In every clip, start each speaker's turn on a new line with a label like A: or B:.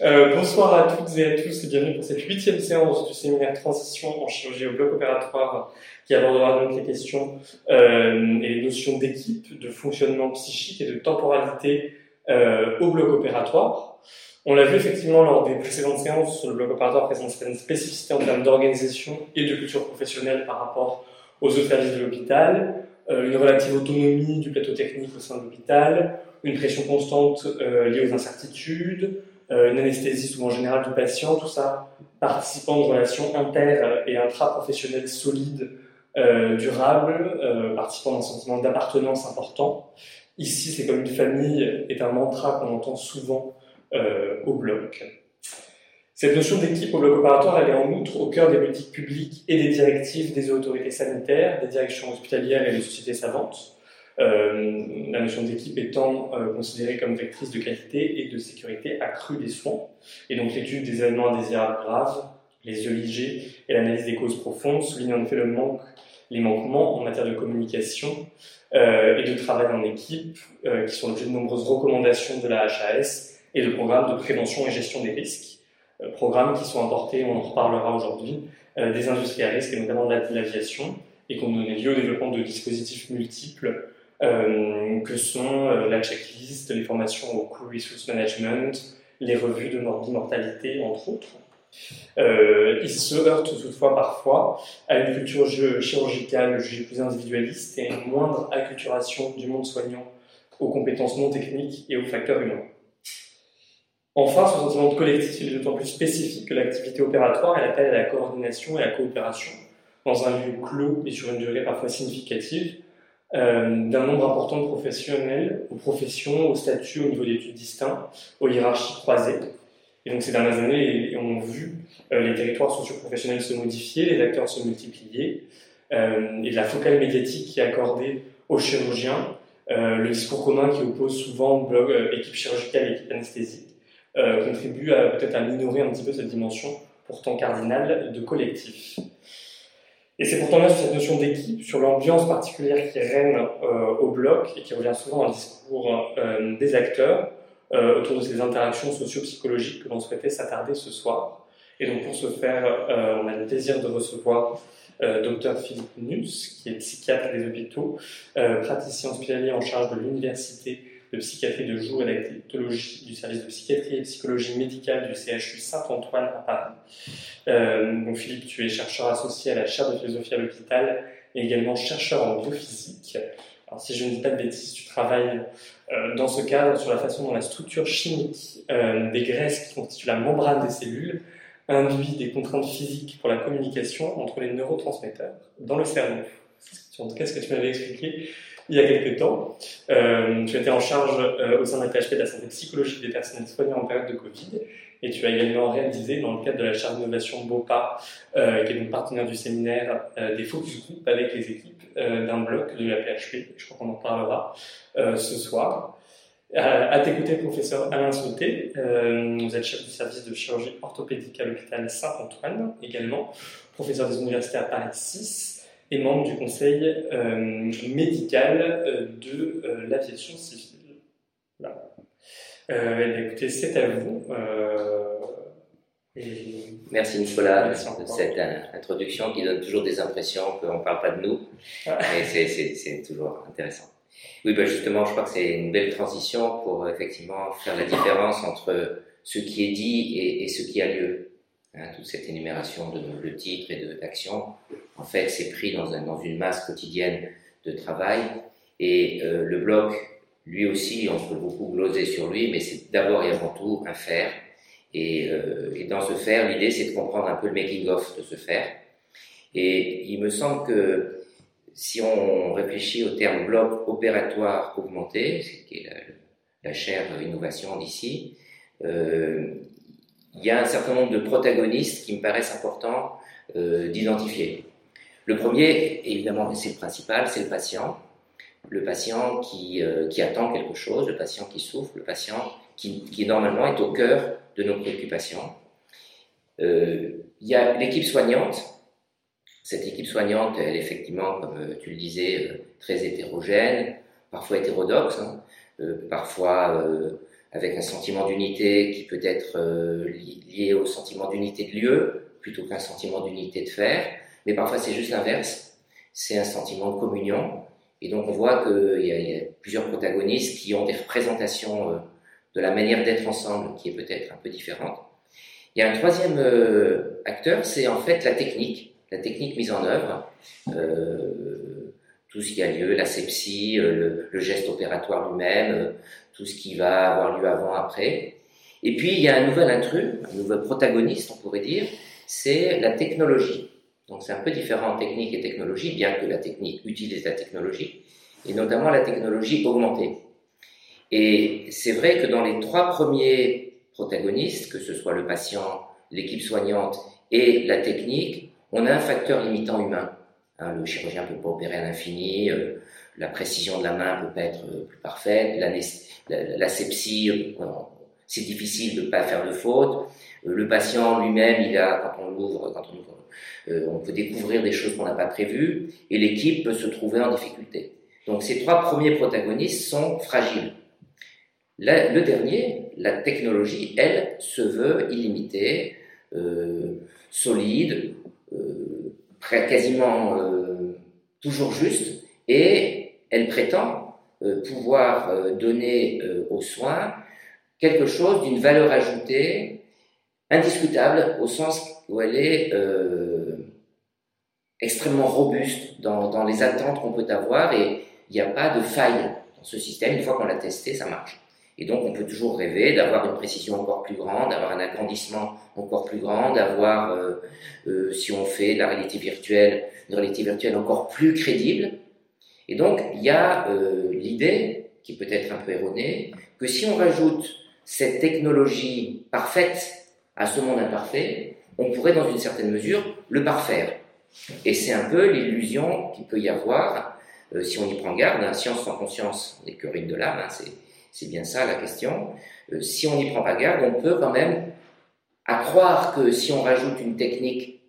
A: Euh, bonsoir à toutes et à tous et bienvenue pour cette huitième séance du séminaire Transition en chirurgie au bloc opératoire qui abordera donc les questions euh, et les notions d'équipe, de fonctionnement psychique et de temporalité euh, au bloc opératoire. On l'a vu effectivement lors des précédentes séances, le bloc opératoire présente certaines spécificités en termes d'organisation et de culture professionnelle par rapport aux autres services de l'hôpital, euh, une relative autonomie du plateau technique au sein de l'hôpital, une pression constante euh, liée aux incertitudes, euh, une anesthésie souvent générale du patient, tout ça participant de relations inter- et intra-professionnelles solides, durables, participant d'un sentiment d'appartenance important. Ici, c'est comme une famille, est un mantra qu'on entend souvent au bloc. Cette notion d'équipe au bloc opératoire, elle est en outre au cœur des politiques publiques et des directives des autorités sanitaires, des directions hospitalières et des sociétés savantes. Euh, la notion d'équipe étant euh, considérée comme vectrice de qualité et de sécurité accrue des soins. Et donc l'étude des événements indésirables graves, les EIG et l'analyse des causes profondes soulignent en effet le manque, les manquements en matière de communication euh, et de travail en équipe, qui sont l'objet de nombreuses recommandations de la HAS et de programmes de prévention et gestion des risques. Programmes qui sont importés, on en reparlera aujourd'hui, des industries à risque et notamment de l'aviation et qui ont donné lieu au développement de dispositifs multiples que sont la checklist, les formations au crew resource management, les revues de mortalité, entre autres. Euh, ils se heurtent toutefois parfois à une culture chirurgicale jugée plus individualiste et une moindre acculturation du monde soignant aux compétences non techniques et aux facteurs humains. Enfin, ce sentiment de collectif est d'autant plus spécifique que l'activité opératoire est appelle à la coordination et à la coopération dans un lieu clos et sur une durée parfois significative euh, d'un nombre important de professionnels, aux professions, aux statuts, au niveau d'études distincts, aux hiérarchies croisées. Et donc ces dernières années, on a vu euh, les territoires socioprofessionnels se modifier, les acteurs se multiplier, euh, et la focale médiatique qui est accordée aux chirurgiens, le discours commun qui oppose souvent blog, équipe chirurgicale et équipe anesthésique, contribue peut-être à minorer un petit peu cette dimension pourtant cardinale de collectif. Et c'est pourtant là sur cette notion d'équipe, sur l'ambiance particulière qui règne euh, au bloc et qui revient souvent dans le discours euh, des acteurs euh, autour de ces interactions socio-psychologiques que l'on souhaitait s'attarder ce soir. Et donc pour ce faire, euh, on a le plaisir de recevoir euh, Dr Philippe Nuss, qui est psychiatre des hôpitaux, praticien hospitalier en charge de l'université de psychiatrie de jour et d'actologie du service de psychiatrie et psychologie médicale du CHU Saint-Antoine à Paris. Euh, donc Philippe, tu es chercheur associé à la chaire de philosophie à l'hôpital et également chercheur en biophysique. Alors si je ne dis pas de bêtises, tu travailles euh, dans ce cadre sur la façon dont la structure chimique euh, des graisses qui constituent la membrane des cellules induit des contraintes physiques pour la communication entre les neurotransmetteurs dans le cerveau. En tout cas, ce que tu m'avais expliqué il y a quelques temps. Euh, tu étais en charge euh, au sein de la PHP de la santé psychologique des personnels soignants en période de Covid. Et tu as également réalisé, dans le cadre de la charge d'innovation BOPA, euh, qui est donc partenaire du séminaire, des focus group avec les équipes d'un bloc de la PHP. Je crois qu'on en parlera ce soir. À, tes côtés, professeur Alain Sauté, vous êtes chef du service de chirurgie orthopédique à l'hôpital Saint-Antoine, également professeur des universités à Paris 6 et membre du conseil euh, médical euh, de euh, l'aviation civile. Voilà. Euh, écoutez, c'est à vous.
B: Et... Merci Nicolas Merci de cette introduction qui donne toujours des impressions qu'on ne parle pas de nous, ah. mais c'est toujours intéressant. Oui, ben justement, je crois que c'est une belle transition pour effectivement faire la différence entre ce qui est dit et, et ce qui a lieu. Hein, toute cette énumération de, titres et d'actions, en fait, c'est pris dans, un, dans, une masse quotidienne de travail. Et euh, le bloc, lui aussi, on peut beaucoup gloser sur lui, mais c'est d'abord et avant tout un faire. Et, euh, dans ce faire, l'idée, c'est de comprendre un peu le making-of de ce faire. Et il me semble que si on réfléchit au terme bloc opératoire augmenté, qui est la, la chaire innovation d'ici, euh, il y a un certain nombre de protagonistes qui me paraissent importants euh, d'identifier. Le premier, évidemment, c'est le principal, c'est le patient. Le patient qui, euh, attend quelque chose, le patient qui souffre, le patient qui, normalement est au cœur de nos préoccupations. Euh, il y a l'équipe soignante. Cette équipe soignante, elle est effectivement, comme tu le disais, très hétérogène, parfois hétérodoxe, hein, parfois avec un sentiment d'unité qui peut être lié au sentiment d'unité de lieu plutôt qu'un sentiment d'unité de faire, mais parfois c'est juste l'inverse, c'est un sentiment de communion, et donc on voit qu'il y, a plusieurs protagonistes qui ont des représentations de la manière d'être ensemble qui est peut-être un peu différente. Il y a un troisième euh, acteur, c'est en fait la technique, la technique mise en œuvre, euh, tout ce qui a lieu, l'asepsie, euh, le, geste opératoire lui-même, euh, tout ce qui va avoir lieu avant, après. Et puis il y a un nouvel intrus, un nouvel protagoniste, on pourrait dire, c'est la technologie. Donc c'est un peu différent technique et technologie, bien que la technique utilise la technologie, et notamment la technologie augmentée. Et c'est vrai que dans les trois premiers protagonistes, que ce soit le patient, l'équipe soignante et la technique, on a un facteur limitant humain. Hein, le chirurgien ne peut pas opérer à l'infini, euh, la précision de la main ne peut pas être euh, plus parfaite, la, euh, c'est difficile de ne pas faire de faute. le patient lui-même, il a, quand on l'ouvre, quand on on peut découvrir des choses qu'on n'a pas prévues, et l'équipe peut se trouver en difficulté. Donc ces trois premiers protagonistes sont fragiles le dernier, la technologie, elle, se veut illimitée, solide, quasiment euh, toujours juste, et elle prétend euh, pouvoir euh, donner aux soins quelque chose d'une valeur ajoutée indiscutable au sens où elle est extrêmement robuste dans, dans les attentes qu'on peut avoir et il n'y a pas de faille dans ce système. Une fois qu'on l'a testé, ça marche. Et donc, on peut toujours rêver d'avoir une précision encore plus grande, d'avoir un agrandissement encore plus grand, d'avoir, euh, euh, si on fait de la réalité virtuelle, une réalité virtuelle encore plus crédible. Et donc, il y a euh, l'idée, qui peut être un peu erronée, que si on rajoute cette technologie parfaite à ce monde imparfait, on pourrait, dans une certaine mesure, le parfaire. Et c'est un peu l'illusion qu'il peut y avoir, si on y prend garde, hein, science sans conscience n'est que rime de l'âme, hein, c'est c'est bien ça la question. Euh, si on n'y prend pas garde, on peut quand même à croire que si on rajoute une technique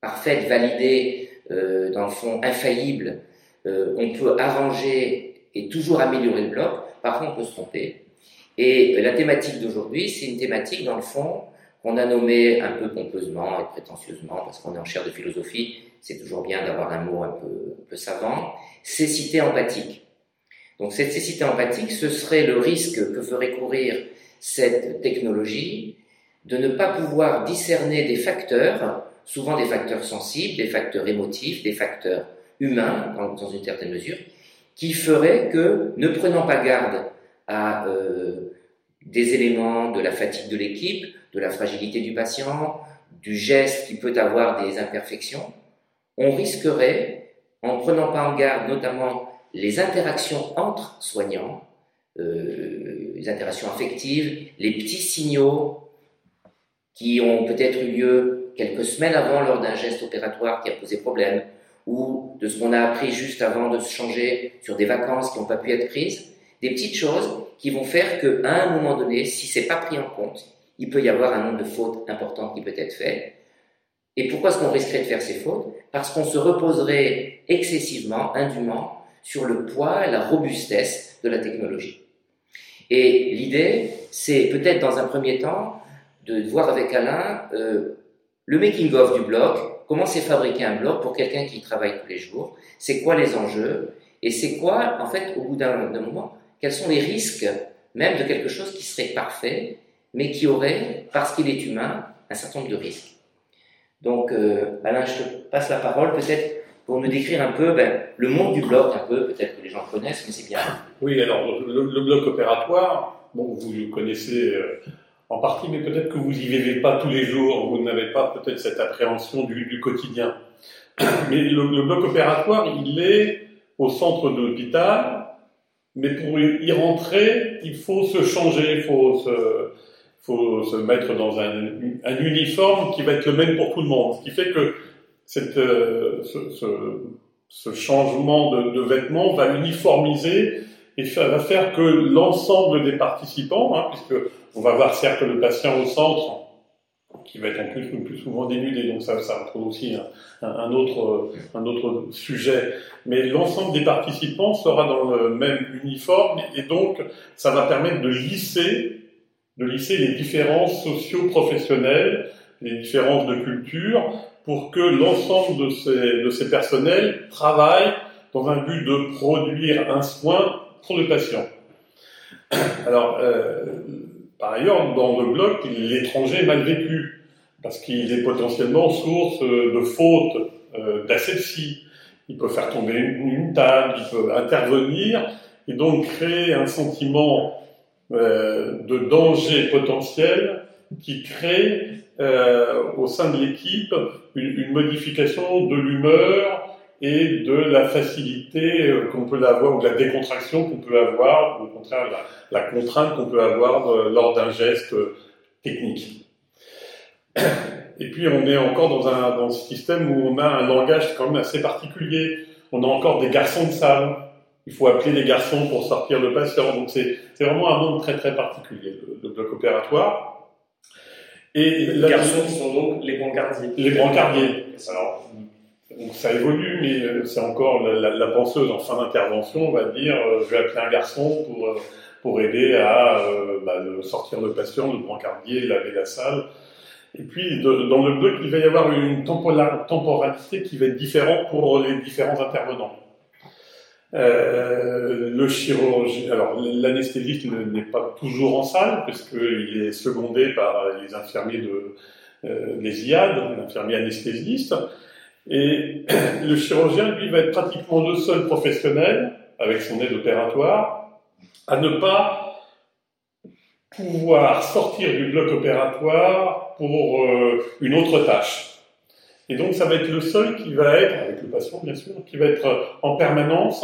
B: parfaite, validée, euh, dans le fond infaillible, euh, on peut arranger et toujours améliorer le bloc. Parfois, on peut se tromper. Et la thématique d'aujourd'hui, c'est une thématique, dans le fond, qu'on a nommée un peu pompeusement et prétentieusement, parce qu'on est en chaire de philosophie, c'est toujours bien d'avoir un mot un peu, un peu savant, cécité empathique. Donc cette cécité empathique, ce serait le risque que ferait courir cette technologie de ne pas pouvoir discerner des facteurs, souvent des facteurs sensibles, des facteurs émotifs, des facteurs humains dans, une certaine mesure, qui feraient que, ne prenant pas garde à euh, des éléments de la fatigue de l'équipe, de la fragilité du patient, du geste qui peut avoir des imperfections, on risquerait, en prenant pas en garde notamment les interactions entre soignants, euh, les interactions affectives, les petits signaux qui ont peut-être eu lieu quelques semaines avant lors d'un geste opératoire qui a posé problème, ou de ce qu'on a appris juste avant de se changer sur des vacances qui n'ont pas pu être prises, des petites choses qui vont faire qu'à un moment donné, si c'est pas pris en compte, il peut y avoir un nombre de fautes importantes qui peut être fait. Et pourquoi est-ce qu'on risquerait de faire ces fautes? Parce qu'on se reposerait excessivement, indûment, sur le poids et la robustesse de la technologie. Et l'idée, c'est peut-être dans un premier temps de voir avec Alain euh, le making-of du blog, comment c'est fabriqué un blog pour quelqu'un qui travaille tous les jours, c'est quoi les enjeux, et c'est quoi, en fait, au bout d'un moment, quels sont les risques même de quelque chose qui serait parfait, mais qui aurait, parce qu'il est humain, un certain nombre de risques. Donc, euh, Alain, je te passe la parole peut-être pour nous décrire un peu ben, le monde du bloc, un peu, peut-être que les gens connaissent, mais c'est bien.
C: Oui, alors le, bloc opératoire, bon, vous le connaissez euh, en partie, mais peut-être que vous y vivez pas tous les jours, vous n'avez pas peut-être cette appréhension du, quotidien. Mais le, bloc opératoire, il est au centre de l'hôpital, mais pour y rentrer, il faut se changer, il faut se, faut se mettre dans un, un uniforme qui va être le même pour tout le monde. Ce qui fait que cette, euh, ce, changement de, vêtements va uniformiser et va faire que l'ensemble des participants, hein, puisque on va voir certes le patient au centre, qui va être en plus plus souvent dénudé, donc ça, ça trouve aussi un, un, autre, un autre sujet. Mais l'ensemble des participants sera dans le même uniforme et donc ça va permettre de lisser de lisser les différences socio-professionnelles, les différences de culture, pour que l'ensemble de ces, de ces personnels travaillent dans un but de produire un soin pour le patient. Alors, euh, par ailleurs, dans le bloc, l'étranger est mal vécu, parce qu'il est potentiellement source de fautes, euh, d'asepsie. Il peut faire tomber une, table, il peut intervenir, et donc créer un sentiment euh, de danger potentiel qui crée euh, au sein de l'équipe une, modification de l'humeur et de la facilité euh, qu'on peut avoir, ou de la décontraction qu'on peut avoir, ou au contraire la, contrainte qu'on peut avoir euh, lors d'un geste technique. Et puis on est encore dans un, un système où on a un langage quand même assez particulier. On a encore des garçons de salle. Il faut appeler les garçons pour sortir le patient. Donc c'est vraiment un monde très très particulier, le bloc opératoire.
A: Et les garçons sont donc les brancardiers.
C: Les brancardiers. Alors, donc ça évolue, mais euh, c'est encore la, la, penseuse en fin d'intervention va dire euh, je vais appeler un garçon pour, euh, pour aider à euh, bah, sortir le patient, le brancardier, laver la salle. Et puis de, dans le bloc, il va y avoir une temporalité qui va être différente pour les différents intervenants. Euh, le chirurgien, alors l'anesthésiste n'est pas toujours en salle puisqu'il est secondé par les infirmiers de euh, les IAD, l'infirmier anesthésiste. Et le chirurgien, lui, va être pratiquement le seul professionnel, avec son aide opératoire, à ne pas pouvoir sortir du bloc opératoire pour euh, une autre tâche. Et donc, ça va être le seul qui va être, avec le patient bien sûr, qui va être en permanence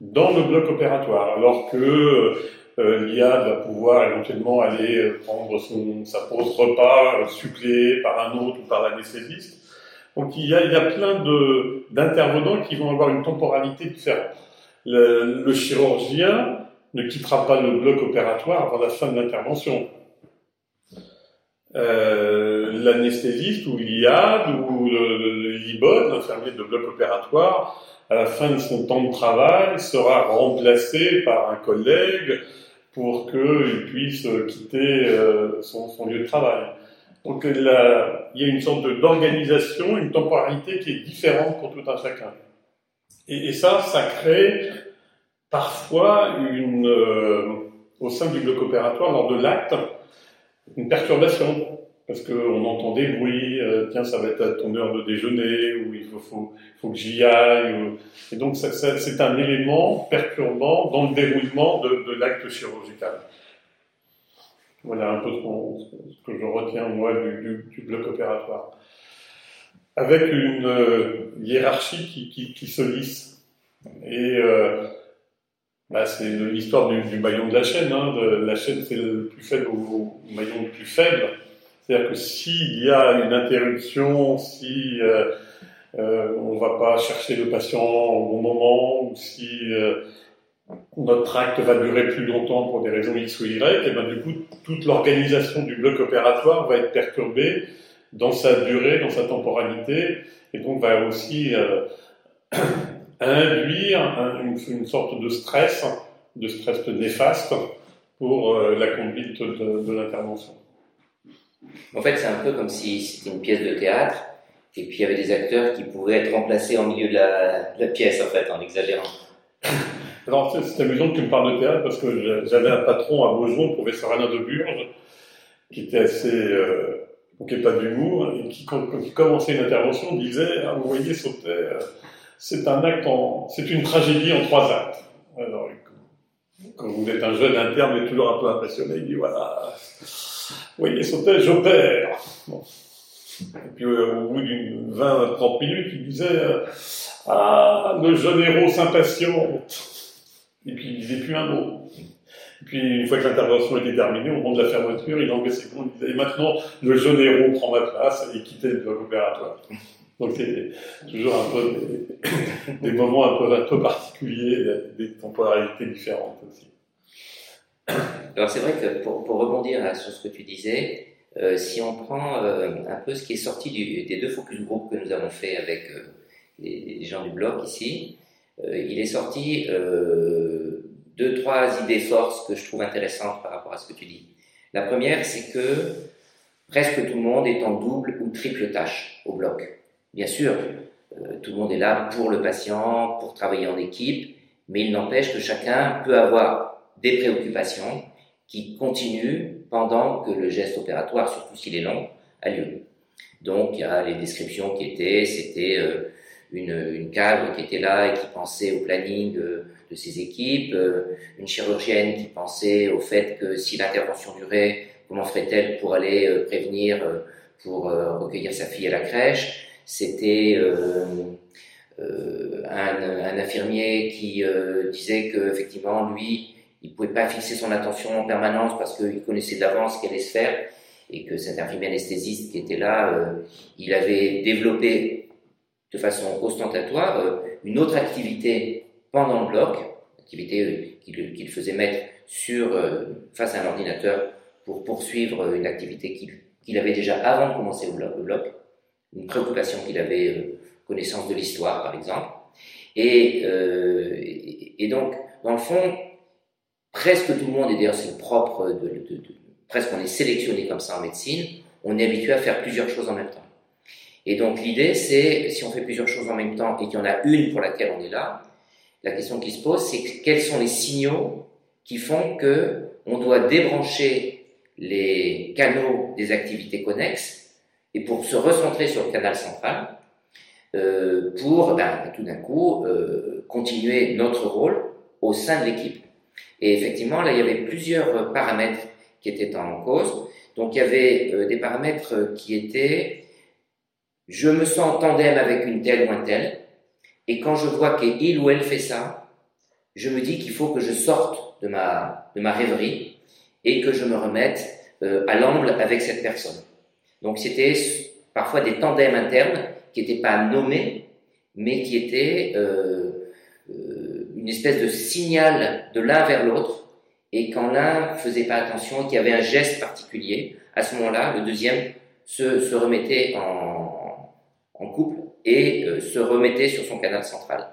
C: dans le bloc opératoire, alors que euh, l'IA va pouvoir éventuellement aller prendre son, sa pause repas, euh, suppléée par un autre ou par l'anesthésiste. Donc il y a, il y a plein d'intervenants qui vont avoir une temporalité différente. Le, le, chirurgien ne quittera pas le bloc opératoire avant la fin de l'intervention. Euh, L'anesthésiste ou l'IAD ou l'IBOD, l'infirmier de bloc opératoire, à la fin de son temps de travail, sera remplacé par un collègue pour qu'il puisse quitter euh, son, son lieu de travail. Donc il y a une sorte d'organisation, une temporalité qui est différente pour tout un chacun. Et, et ça, ça crée parfois une, euh, au sein du bloc opératoire, lors de l'acte, une perturbation. Parce qu'on entend des bruits, euh, tiens, ça va être à ton heure de déjeuner, ou il faut, que j'y aille. Et donc, c'est un élément perturbant dans le déroulement de, l'acte chirurgical. Voilà un peu ce, que je retiens, moi, du, bloc opératoire. Avec une euh, hiérarchie qui, se lisse. Et euh, bah, c'est l'histoire du, maillon de la chaîne. Hein, la chaîne, c'est le plus faible au, au maillon le plus faible. C'est-à-dire que s'il y a une interruption, si euh, euh, on ne va pas chercher le patient au bon moment, ou si euh, notre acte va durer plus longtemps pour des raisons X ou Y, et ben du coup, toute l'organisation du bloc opératoire va être perturbée dans sa durée, dans sa temporalité, et donc va aussi euh, induire un, une, une, sorte de stress, de stress néfaste pour euh, la conduite de, de l'intervention.
B: En fait, c'est un peu comme si c'était une pièce de théâtre, et puis il y avait des acteurs qui pouvaient être remplacés en milieu de la, de la pièce, en fait, en exagérant.
C: Alors, c'est amusant que tu me parles de théâtre parce que j'avais un patron à Beaujon, professeur Alain de Burge, qui était assez, euh, qui pas d'humour, et qui, quand, il commençait une intervention, disait, ah, vous voyez, sauter, c'est un acte c'est une tragédie en trois actes. Quand vous êtes un jeune interne, mais toujours un peu impressionné, il dit, voilà, vous voyez, sauter, j'opère. Et puis, euh, au bout d'une 20-30 minutes, il disait, euh, ah, le jeune héros s'impatiente. Et puis il disait plus un mot. Et puis une fois que l'intervention était terminée, au moment de la fermeture, il enlevait ses comptes, il disait, et maintenant, le jeune héros prend ma place et quittait le opératoire. Donc c'est toujours un peu des, moments un peu, un peu particuliers, des temporalités différentes aussi.
B: Alors c'est vrai que pour, rebondir sur ce que tu disais, euh, si on prend euh, un peu ce qui est sorti des deux focus group que nous avons fait avec euh, les, gens du bloc ici, il est sorti deux, trois idées forces que je trouve intéressantes par rapport à ce que tu dis. La première, c'est que presque tout le monde est en double ou triple tâche au bloc. Bien sûr, euh, tout le monde est là pour le patient, pour travailler en équipe, mais il n'empêche que chacun peut avoir des préoccupations qui continuent pendant que le geste opératoire, surtout s'il est long, a lieu. Donc il y a les descriptions qui étaient, c'était euh, une, cadre qui était là et qui pensait au planning de, ses équipes, euh, une chirurgienne qui pensait au fait que si l'intervention durait, comment ferait-elle pour aller prévenir, pour recueillir sa fille à la crèche. C'était un, un, infirmier qui disait que effectivement lui, il pouvait pas fixer son attention en permanence parce qu'il connaissait d'avance ce qu'elle allait se faire et que cet infirmier anesthésiste qui était là, euh, il avait développé de façon ostentatoire euh, une autre activité pendant le bloc, activité euh, qu'il faisait mettre sur, face à un ordinateur pour poursuivre une activité qu'il avait déjà avant de commencer le bloc une préoccupation qu'il avait, connaissance de l'histoire par exemple. Et, et, donc, dans le fond, presque tout le monde, et d'ailleurs c'est propre de, de, de presque on est sélectionné comme ça en médecine, on est habitué à faire plusieurs choses en même temps. Et donc l'idée, c'est, si on fait plusieurs choses en même temps et qu'il y en a une pour laquelle on est là, la question qui se pose, c'est quels sont les signaux qui font que on doit débrancher les canaux des activités connexes et pour se recentrer sur le canal central, euh, pour ben, tout d'un coup euh, continuer notre rôle au sein de l'équipe. Et effectivement, là, il y avait plusieurs paramètres qui étaient en cause. Donc il y avait euh, des paramètres qui étaient je me sens en tandem avec une telle ou un tel, et quand je vois qu'il ou elle fait ça, je me dis qu'il faut que je sorte de ma, de ma rêverie et que je me remette euh, à l'angle avec cette personne. Donc c'était parfois des tandems internes qui n'étaient pas nommés, mais qui étaient euh, une espèce de signal de l'un vers l'autre et quand l'un faisait pas attention, qu'il y avait un geste particulier, à ce moment-là, le deuxième se, remettait en, en, couple et euh, se remettait sur son canal central.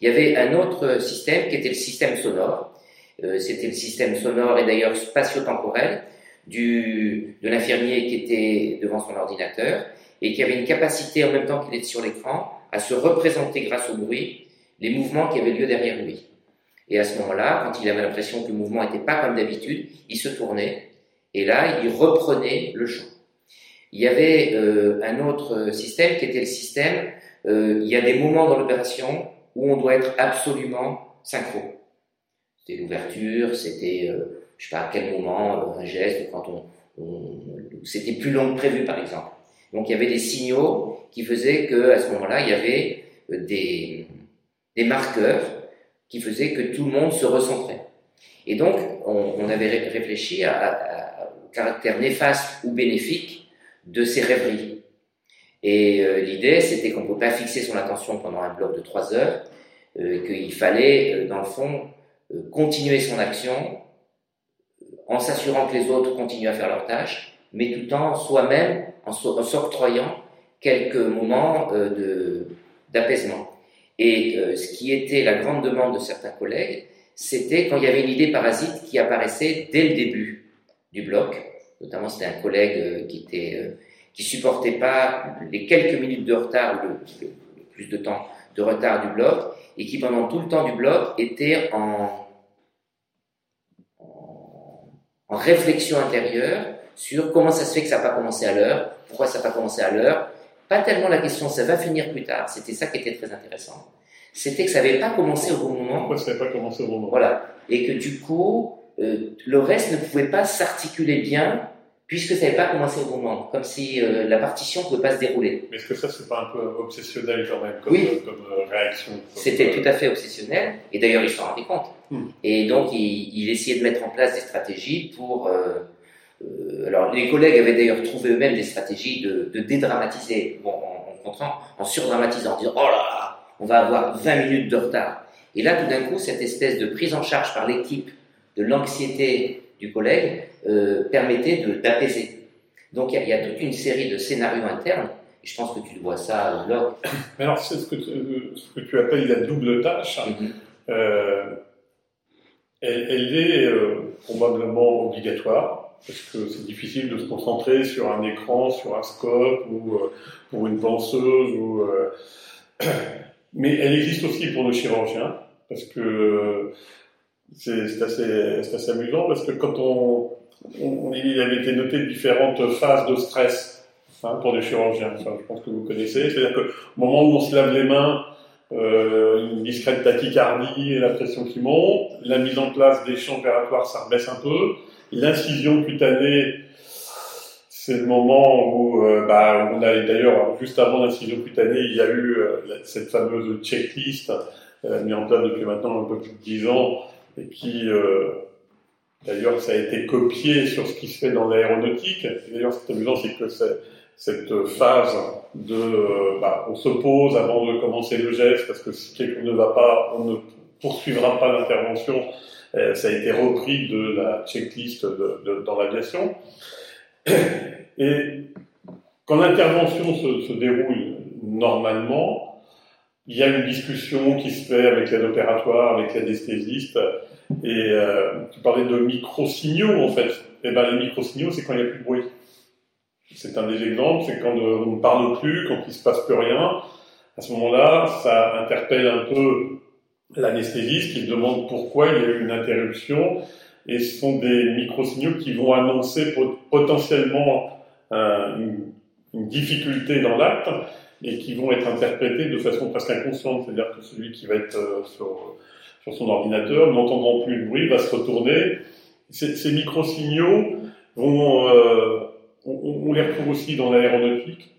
B: Il y avait un autre système qui était le système sonore. Euh, C'était le système sonore et d'ailleurs spatio-temporel du, de l'infirmier qui était devant son ordinateur et qui avait une capacité en même temps qu'il était sur l'écran à se représenter grâce au bruit les mouvements qui avaient lieu derrière lui. Et à ce moment-là, quand il avait l'impression que le mouvement n'était pas comme d'habitude, il se tournait et là, il reprenait le chant. Il y avait euh, un autre système qui était le système, euh, il y a des moments dans l'opération où on doit être absolument synchro. C'était l'ouverture, c'était, euh, je sais pas à quel moment, un geste, quand on, on c'était plus long que prévu par exemple. Donc il y avait des signaux qui faisaient que à ce moment-là, il y avait des, des marqueurs qui faisait que tout le monde se recentrait. Et donc, on, on avait réfléchi à, à, au caractère néfaste ou bénéfique de ces rêveries. Et euh, l'idée, c'était qu'on ne peut pas fixer son attention pendant un bloc de trois heures, euh, qu'il fallait, euh, dans le fond, euh, continuer son action en s'assurant que les autres continuent à faire leurs tâches, mais tout en soi-même, en s'octroyant quelques moments d'apaisement. Et euh, ce qui était la grande demande de certains collègues, c'était quand il y avait une idée parasite qui apparaissait dès le début du bloc. Notamment, c'était un collègue euh, qui était euh, supportait pas les quelques minutes de retard, le, plus de temps de retard du bloc, et qui pendant tout le temps du bloc était en, en, réflexion intérieure sur comment ça se fait que ça n'a pas commencé à l'heure, pourquoi ça n'a pas commencé à l'heure, pas tellement la question ça va finir plus tard, c'était ça qui était très intéressant. C'était que ça n'avait pas commencé au bon moment.
C: Pourquoi ça n'avait pas commencé au bon moment?
B: Voilà. Et que du coup, euh, le reste ne pouvait pas s'articuler bien puisque ça n'avait pas commencé au bon moment. Comme si euh, la partition ne pouvait pas se dérouler.
C: Mais est-ce que ça, c'est pas un peu obsessionnel quand même comme,
B: oui.
C: euh, comme euh, réaction
B: C'était tout à fait obsessionnel. Et d'ailleurs, il s'en rendait compte.
C: Hmm.
B: Et donc, il, il, essayait de mettre en place des stratégies pour euh, euh, alors, les collègues avaient d'ailleurs trouvé eux-mêmes des stratégies de, de dédramatiser, bon, en, en, contrant, en surdramatisant, en disant oh là là, on va avoir 20 minutes de retard. Et là, tout d'un coup, cette espèce de prise en charge par l'équipe de l'anxiété du collègue euh, permettait d'apaiser. Donc, il y, y, a toute une série de scénarios internes. Et je pense que tu vois ça au blog.
C: Mais alors, c'est ce, que tu, ce que tu appelles la double tâche. Mm -hmm. euh, elle, elle, est euh, probablement obligatoire parce que c'est difficile de se concentrer sur un écran, sur un scope ou euh, pour une penseuse. Ou, euh, Mais elle existe aussi pour le chirurgien, parce que c'est assez, assez, amusant, parce que quand on, il avait été noté différentes phases de stress hein, pour les chirurgiens, je pense que vous connaissez, c'est-à-dire qu'au moment où on se lave les mains, euh, une discrète tachycardie et la pression qui monte, la mise en place des champs opératoires, ça rebaisse un peu, l'incision cutanée, c'est le moment où, euh, bah, on a d'ailleurs, juste avant l'incision cutanée, il y a eu euh, cette fameuse checklist mise en place depuis maintenant un peu plus de 10 ans, et qui, d'ailleurs, ça a été copié sur ce qui se fait dans l'aéronautique. D'ailleurs, ce qui est amusant, c'est que cette phase de, bah, on se pose avant de commencer le geste, parce que si quelqu'un ne va pas, on ne poursuivra pas l'intervention. ça a été repris de la checklist de, de, dans l'aviation. Et quand l'intervention se, se, déroule normalement, il y a une discussion qui se fait avec l'aide opératoire, avec l'anesthésiste, et euh, tu parlais de micro-signaux en fait. Et eh ben les micro-signaux, c'est quand il n'y a plus de bruit. C'est un des exemples, c'est quand on ne parle plus, quand il se passe plus rien. À ce moment-là, ça interpelle un peu l'anesthésiste qui demande pourquoi il y a eu une interruption et ce sont des micro-signaux qui vont annoncer potentiellement euh, une, une, difficulté dans l'acte et qui vont être interprétés de façon presque inconsciente, c'est-à-dire que celui qui va être euh, sur, sur, son ordinateur, n'entendant plus le bruit, va se retourner. Ces, micro-signaux vont, euh, on, les retrouve aussi dans l'aéronautique.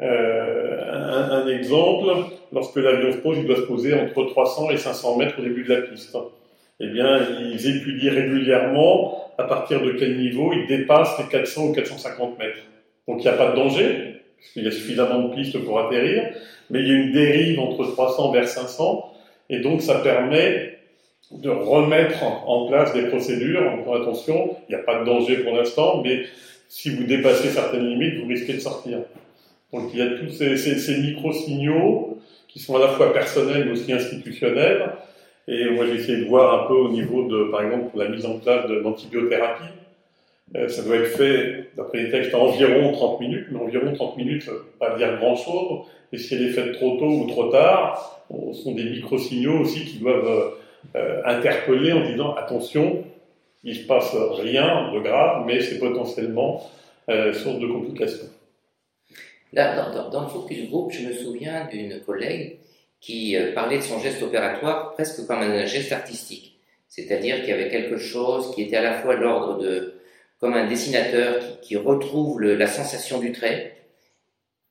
C: Euh, un, exemple, lorsque l'avion se pose, il doit se poser entre 300 et 500 mètres au début de la piste eh bien, ils étudient régulièrement à partir de quel niveau ils dépassent les 400 ou 450 mètres. Donc il n'y a pas de danger, parce y a suffisamment de pistes pour atterrir, mais il y a une dérive entre 300 vers 500, et donc ça permet de remettre en place des procédures. En attention, il n'y a pas de danger pour l'instant, mais si vous dépassez certaines limites, vous risquez de sortir. Donc il y a tous ces, ces, micro-signaux qui sont à la fois personnels mais aussi institutionnels, et moi, j'ai essayé de voir un peu au niveau de, par exemple, la mise en place de l'antibiothérapie. Euh, ça doit être fait, d'après les textes, environ 30 minutes, mais environ 30 minutes, ça ne veut pas dire grand-chose. Et si elle est faite trop tôt ou trop tard, ce sont des micro-signaux aussi qui doivent euh, interpeller en disant attention, il se passe rien de grave, mais c'est potentiellement euh, source de complications.
B: Là, dans, le focus group, je me souviens d'une collègue qui euh, parlait de son geste opératoire presque comme un geste artistique. C'est-à-dire qu'il y avait quelque chose qui était à la fois l'ordre de, comme un dessinateur qui, retrouve la sensation du trait,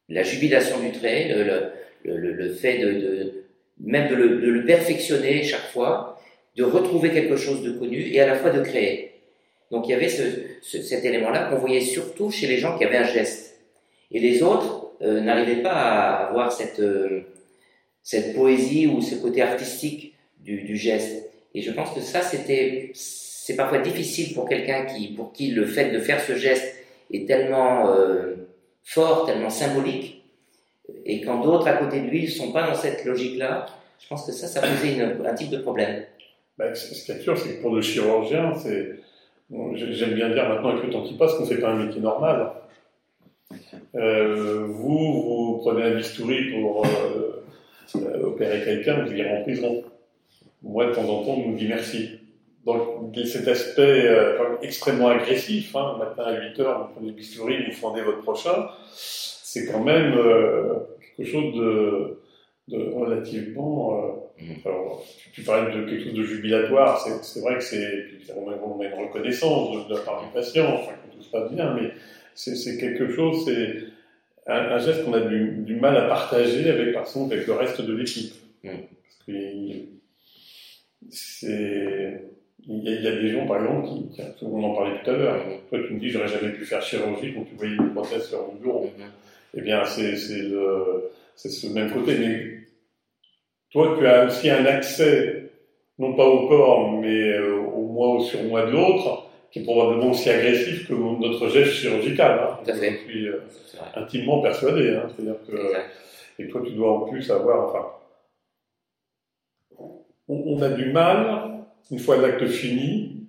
B: la jubilation du trait, le, le, le fait de, de même de le, de le, perfectionner chaque fois, de retrouver quelque chose de connu et à la fois de créer. Donc il y avait ce, ce, cet élément-là qu'on voyait surtout chez les gens qui avaient un geste. Et les autres euh, n'arrivaient pas à avoir cette, euh, cette poésie ou ce côté artistique du, du geste. Et je pense que ça, c'était, c'est parfois difficile pour quelqu'un qui, pour qui le fait de faire ce geste est tellement euh, fort, tellement symbolique, et quand d'autres à côté de lui ne sont pas dans cette logique-là, je pense que ça, ça posait un type de problème.
C: Ben, ce qui est sûr, c'est que pour le chirurgien, c'est, j'aime bien dire maintenant avec le temps qui passe qu'on ne fait pas un métier normal. Euh, vous, vous prenez un bistouri pour euh, euh, opérer quelqu'un, vous irez en prison. Moi, de temps en temps, on nous dit merci. Donc, cet aspect euh, extrêmement agressif, hein, le matin à 8 heures, vous prenez le bistouri, vous fendez votre prochain, c'est quand même euh, quelque chose de, de relativement. Euh, alors, tu, parlais de quelque chose de jubilatoire, c'est vrai que c'est. On a une reconnaissance de, la part du patient, enfin, que tout se passe bien, mais c'est quelque chose, c'est un, un geste qu'on a du, du, mal à partager avec, par exemple, avec le reste de l'équipe. Mm. c'est, il y, a, il y, a des gens, par exemple, qui, on en parlait tout à l'heure, toi tu me dis, j'aurais jamais pu faire chirurgie quand tu voyais une prothèse sur mon bureau. Mm -hmm. Eh bien, c'est, ce même côté, mais toi, tu as aussi un accès, non pas au corps, mais euh, au moi ou sur moi de l'autre, qui est probablement aussi agressif que notre geste chirurgical. Hein.
B: Tout à fait.
C: Je suis euh, intimement persuadé. Hein. C'est-à-dire que, et toi, tu dois en plus avoir, enfin, on, on a du mal, une fois l'acte fini,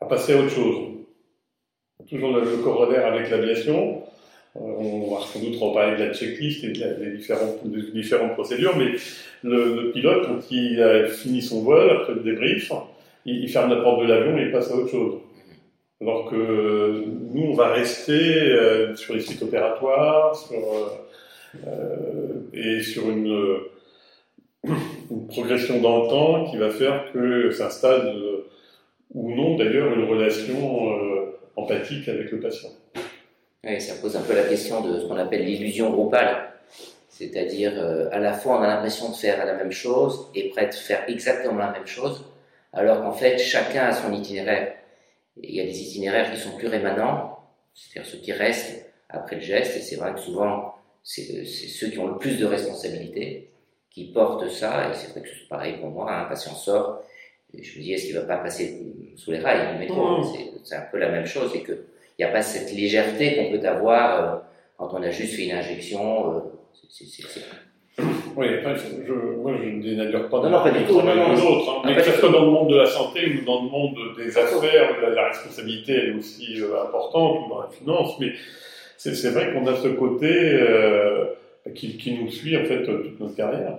C: à passer à autre chose. toujours le, corollaire avec l'aviation. Euh, on va sans doute reparler de la checklist et des différentes, procédures, mais le, pilote, quand il a fini son vol, après le débrief, il, ferme la porte de l'avion et il passe à autre chose. Alors que nous, on va rester euh, sur les sites opératoires sur, et sur une, une, progression dans le temps qui va faire que s'installe ou non d'ailleurs une relation euh, empathique avec le patient.
B: Oui, ça pose un peu la question de ce qu'on appelle l'illusion groupale. C'est-à-dire, euh, à la fois, on a l'impression de faire la même chose et prêt à faire exactement la même chose, alors qu'en fait, chacun a son itinéraire. il y a des itinéraires qui sont plus rémanents, c'est-à-dire ceux qui restent après le geste, et c'est vrai que souvent, c'est ceux qui ont le plus de responsabilités qui portent ça, et c'est vrai que c'est pareil pour moi, un patient sort, et je me dis, est-ce qu'il ne va pas passer sous les rails du métro C'est un peu la même chose, et qu'il n'y a pas cette légèreté qu'on peut avoir euh, quand on a juste fait une injection. Euh,
C: oui, je, moi je ne dénature pas,
B: non, non, pas du tout, non, non,
C: autres, hein, mais que ce soit dans le monde de la santé ou dans le monde des affaires, la, la responsabilité elle est aussi euh, importante, ou dans la finance, mais c'est vrai qu'on a ce côté qui, qui, nous suit en fait toute notre carrière.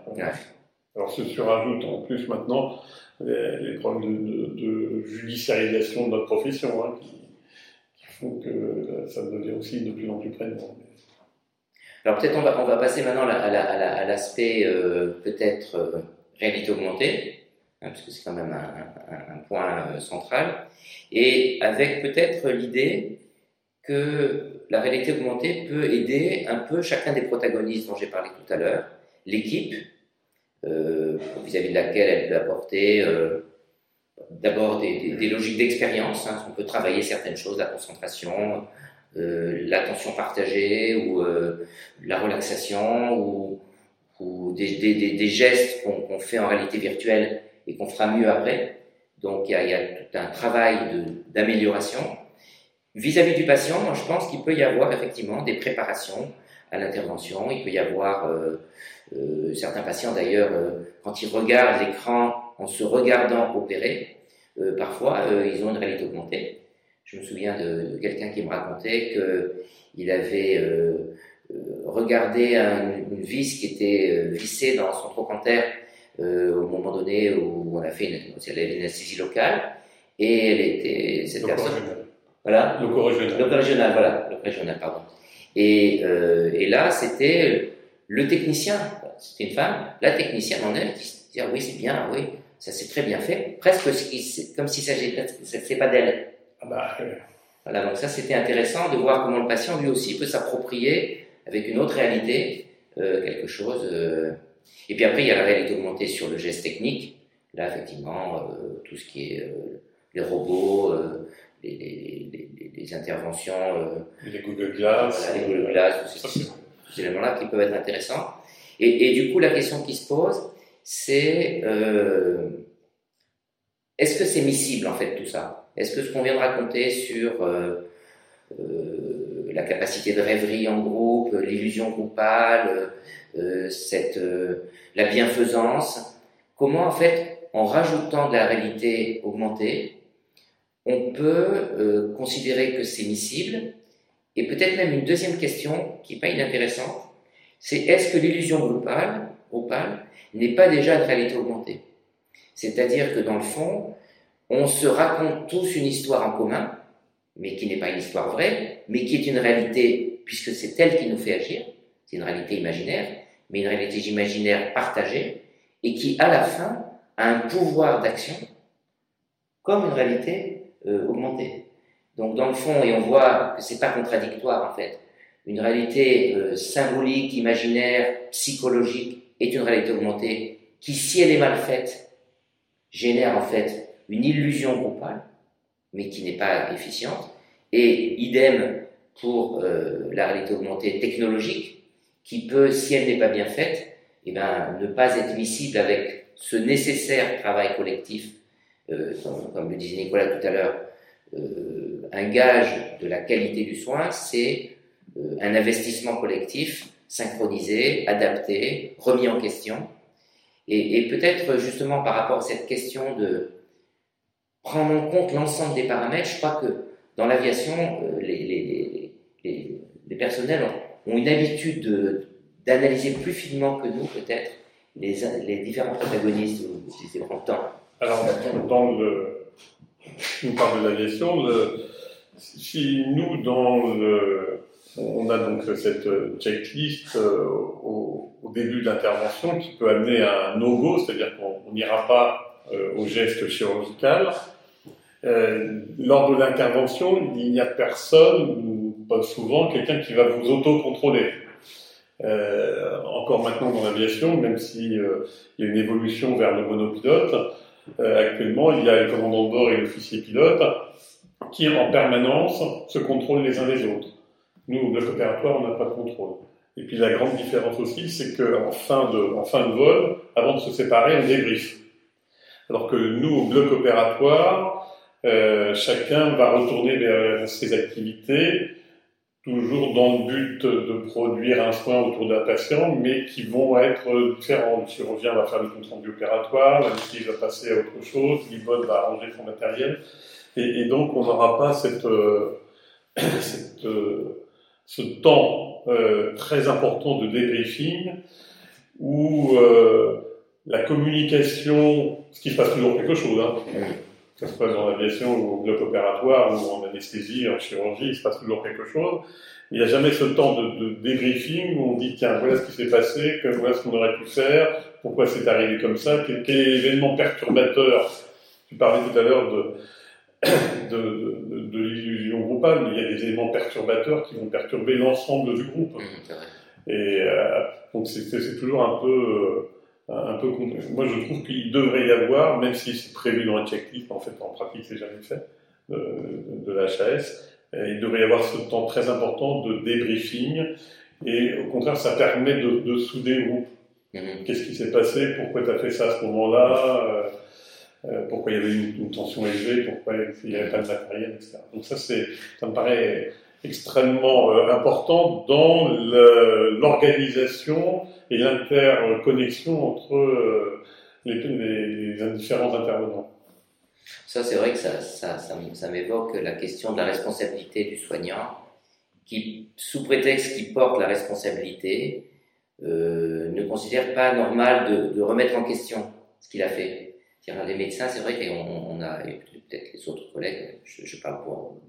C: Alors se surajoute en plus maintenant les, problèmes de, judiciarisation de notre profession hein, qui, font que ça devient aussi de plus en plus prégnant.
B: Alors peut-être on va, on va passer maintenant à l'aspect euh, peut-être euh, réalité augmentée, hein, parce que c'est quand même un, point euh, central, et avec peut-être l'idée que la réalité augmentée peut aider un peu chacun des protagonistes dont j'ai parlé tout à l'heure, l'équipe, euh, vis-à-vis de laquelle elle peut apporter euh, d'abord des, logiques d'expérience. Hein, on peut travailler certaines choses, la concentration, euh, l'attention partagée ou la relaxation ou, des, gestes qu'on fait en réalité virtuelle et qu'on fera mieux après. Donc il y a tout un travail d'amélioration. Vis-à-vis du patient, moi, je pense qu'il peut y avoir effectivement des préparations à l'intervention. Il peut y avoir euh, euh, certains patients d'ailleurs, euh, quand ils regardent l'écran en se regardant opérer, parfois ils ont une réalité augmentée. Je me souviens de, quelqu'un qui me racontait qu'il avait regardé une vis qui était vissée dans son trochanter au moment donné où on a fait une, une anesthésie locale et elle était cette personne. Voilà.
C: Loco-régional.
B: Loco-régional, voilà. Loco-régional, pardon. Et, euh, et là, c'était le technicien, c'était une femme, la technicienne en elle qui se dit ah oui, c'est bien, oui, ça s'est très bien fait, presque comme s'il s'agissait pas d'elle. Ah bah, Voilà, donc ça c'était intéressant de voir comment le patient lui aussi peut s'approprier avec une autre réalité euh, quelque chose. Euh. Et puis après, il y a la réalité augmentée sur le geste technique. Là, effectivement, euh, tout ce qui est les robots, les, interventions. Euh,
C: les Google Glass.
B: les Google Glass, tous ces, éléments-là qui peuvent être intéressants. Et, du coup, la question qui se pose, c'est euh, est-ce que c'est miscible en fait tout ça? Est-ce que ce qu'on vient de raconter sur euh, la capacité de rêverie en groupe, l'illusion groupale, cette, la bienfaisance, comment en fait, en rajoutant de la réalité augmentée, on peut euh, considérer que c'est miscible. Et peut-être même une deuxième question qui n'est pas inintéressante, c'est est-ce que l'illusion groupale, n'est pas déjà une réalité augmentée? C'est-à-dire que dans le fond, on se raconte tous une histoire en commun, mais qui n'est pas une histoire vraie, mais qui est une réalité, puisque c'est elle qui nous fait agir, c'est une réalité imaginaire, mais une réalité imaginaire partagée, et qui, à la fin, a un pouvoir d'action comme une réalité euh, augmenter. Donc dans le fond, et on voit que c'est pas contradictoire en fait, une réalité euh, symbolique, imaginaire, psychologique est une réalité augmentée qui, si elle est mal faite, génère en fait une illusion groupale, mais qui n'est pas efficiente. Et idem pour euh, la réalité augmentée technologique, qui peut, si elle n'est pas bien faite, eh ben, ne pas être visible avec ce nécessaire travail collectif euh, comme le disait Nicolas tout à l'heure, euh, un gage de la qualité du soin, c'est euh, un investissement collectif synchronisé, adapté, remis en question. Et, peut-être justement par rapport à cette question de prendre en compte l'ensemble des paramètres, je crois que dans l'aviation, les, personnels ont, une habitude d'analyser plus finement que nous, peut-être, les, différents protagonistes, vous utilisez grand temps.
C: Alors, dans le. On parle de l'aviation, si nous, dans le. On a donc cette checklist euh, au, début de l'intervention qui peut amener à un no-go, c'est-à-dire qu'on n'ira pas euh, au geste chirurgical. Euh, lors de l'intervention, il n'y a personne, ou pas souvent, quelqu'un qui va vous auto-contrôler. Encore maintenant dans l'aviation, même s'il euh, y a une évolution vers le monopilote, euh, actuellement il y a le commandant de bord et l'officier pilote qui en permanence se contrôlent les uns les autres. Nous, au bloc opératoire, on n'a pas de contrôle. Et puis la grande différence aussi, c'est qu'en fin, de, en fin de vol, avant de se séparer, on débriefe. Alors que nous, au bloc opératoire, euh, chacun va retourner vers ses activités toujours dans le but de produire un soin autour d'un patient, mais qui vont être différents. Le chirurgien va faire le compte rendu opératoire, l'anesthésie va passer à autre chose, l'IBOD va arranger son matériel, et, et donc on n'aura pas cette, euh, cette euh, ce temps euh, très important de débriefing où euh, la communication, ce qui se passe toujours quelque chose, hein, que ce soit dans l'aviation ou au bloc opératoire ou en anesthésie, en chirurgie, il se passe toujours quelque chose. Il n'y a jamais ce temps de, de, débriefing où on dit tiens voilà ce qui s'est passé, que, voilà ce qu'on aurait pu faire, pourquoi c'est arrivé comme ça, quel, quel est l'événement perturbateur. Tu parlais tout à l'heure de, de, de, de l'illusion groupale, mais il y a des éléments perturbateurs qui vont perturber l'ensemble du groupe. Et euh, donc c'est toujours un peu un peu moi je trouve qu'il devrait y avoir, même si c'est prévu dans la checklist, en fait en pratique c'est jamais fait, de, de l'HAS, il devrait y avoir ce temps très important de débriefing, et au contraire ça permet de, de souder le groupe. Mm-hmm. Qu'est-ce qui s'est passé? Pourquoi tu as fait ça à ce moment-là? Euh, euh, Pourquoi il y avait une, une, tension élevée Pourquoi il n'y avait pas de matériel, etc. Donc ça, c'est, ça me paraît extrêmement euh, important dans l'organisation et l'interconnexion entre euh, les, les, les, différents intervenants.
B: Ça, c'est vrai que ça, ça, m'évoque la question de la responsabilité du soignant, qui, sous prétexte qu'il porte la responsabilité, euh, ne considère pas normal de, remettre en question ce qu'il a fait. Les médecins, c'est vrai qu'on on a, peut-être les autres collègues, je, parle pour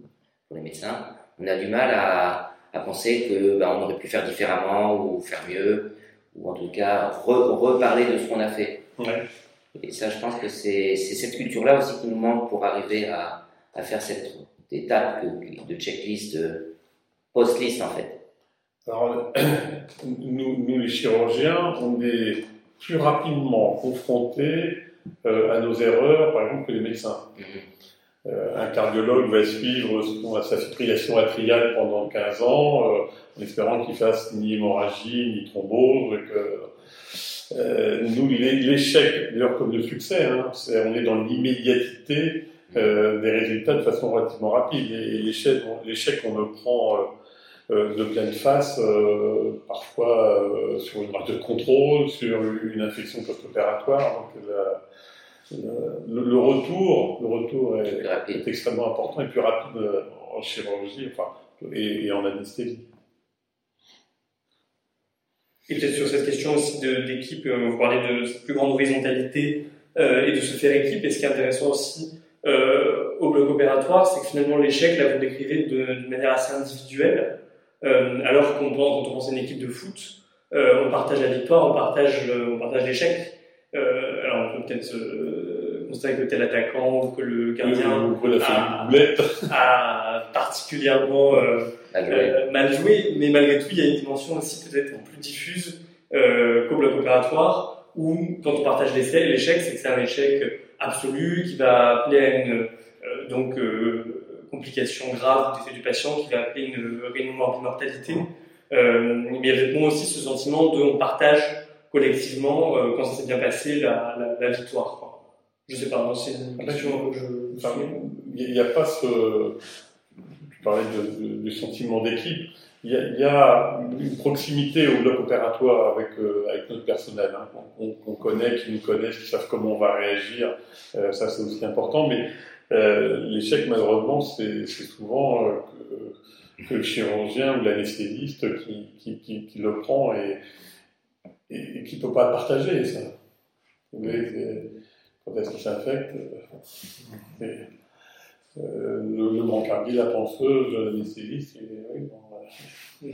B: les médecins, on a du mal à, à penser que ben, on aurait pu faire différemment ou faire mieux, ou en tout cas re, reparler de ce qu'on a fait.
C: Ouais.
B: Et ça, je pense que c'est cette culture-là aussi qui nous manque pour arriver à, à faire cette étape de checklist, post-list en fait.
C: Alors, nous, nous, les chirurgiens, on est plus rapidement confrontés euh, à nos erreurs, par exemple, que les médecins. Mm -hmm. Euh, un cardiologue va suivre sa fibrillation atriale pendant 15 ans, euh, en espérant qu'il fasse ni hémorragie, ni thrombose. Que, euh, nous, l'échec, d'ailleurs comme le succès, hein, est, on est dans l'immédiatité euh, des résultats de façon relativement rapide. Et, l'échec, on le prend euh, de pleine face, parfois sur une marque de contrôle, sur une infection post-opératoire. Le, le, retour, le retour est, est, extrêmement important et plus rapide euh, en chirurgie enfin, et, et en anesthésie.
A: Et peut-être sur cette question aussi d'équipe, euh, vous parlez de cette plus grande horizontalité euh, et de se faire équipe. Et ce qui est intéressant aussi euh, au bloc opératoire, c'est que finalement l'échec, là vous décrivez d'une manière assez individuelle, euh, alors qu'on pense, quand on pense à une équipe de foot, on partage la victoire, on partage, on partage l'échec. alors on peut peut-être constate que tel attaquant ou que le gardien
C: a,
A: a, particulièrement euh, euh, mal joué, mais malgré tout, il y a une dimension aussi peut-être plus diffuse euh, qu'au bloc opératoire, où quand on partage l'échec, c'est que c'est un échec absolu qui va appeler à une euh, donc euh, complication grave du fait du patient, qui va appeler une réunion mortalité. Euh, mais il y a aussi ce sentiment de on partage collectivement, quand ça s'est bien passé, la, la, la victoire. Quoi. Je sais pas, c'est une question que je.
C: il n'y a pas ce. Tu parlais de, de, du sentiment d'équipe. Il y, a, il y, a, une proximité au bloc opératoire avec, euh, avec notre personnel, hein, qu'on qu connaît, qui nous connaissent, qui savent comment on va réagir. Euh, ça, c'est aussi important. Mais l'échec, malheureusement, c'est souvent que, le chirurgien ou l'anesthésiste qui, qui, qui, le prend et, et, qui ne peut pas partager ça. Vous voyez, quand est-ce qu'il s'infecte euh, le, le brancardier, la penseuse, l'anesthésiste, oui, bon,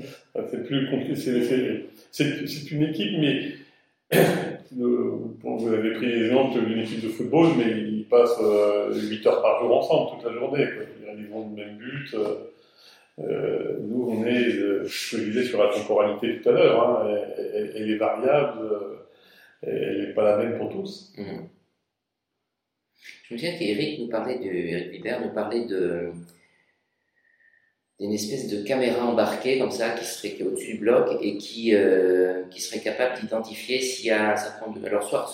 C: c'est plus compliqué. C'est une équipe, mais vous avez pris l'exemple d'une équipe de football, mais ils passent 8 euh, heures par jour ensemble toute la journée. Ils ont le même but. Euh, euh, nous, on est, euh, je disais sur la temporalité tout à l'heure, hein, elle, est variable, euh, elle n'est pas la même pour tous. Mmh.
B: Je me souviens qu'Eric nous parlait de, Eric nous parlait d'une espèce de caméra embarquée comme ça qui serait au-dessus du bloc et qui, qui serait capable d'identifier s'il y a un certain nombre de... Alors soit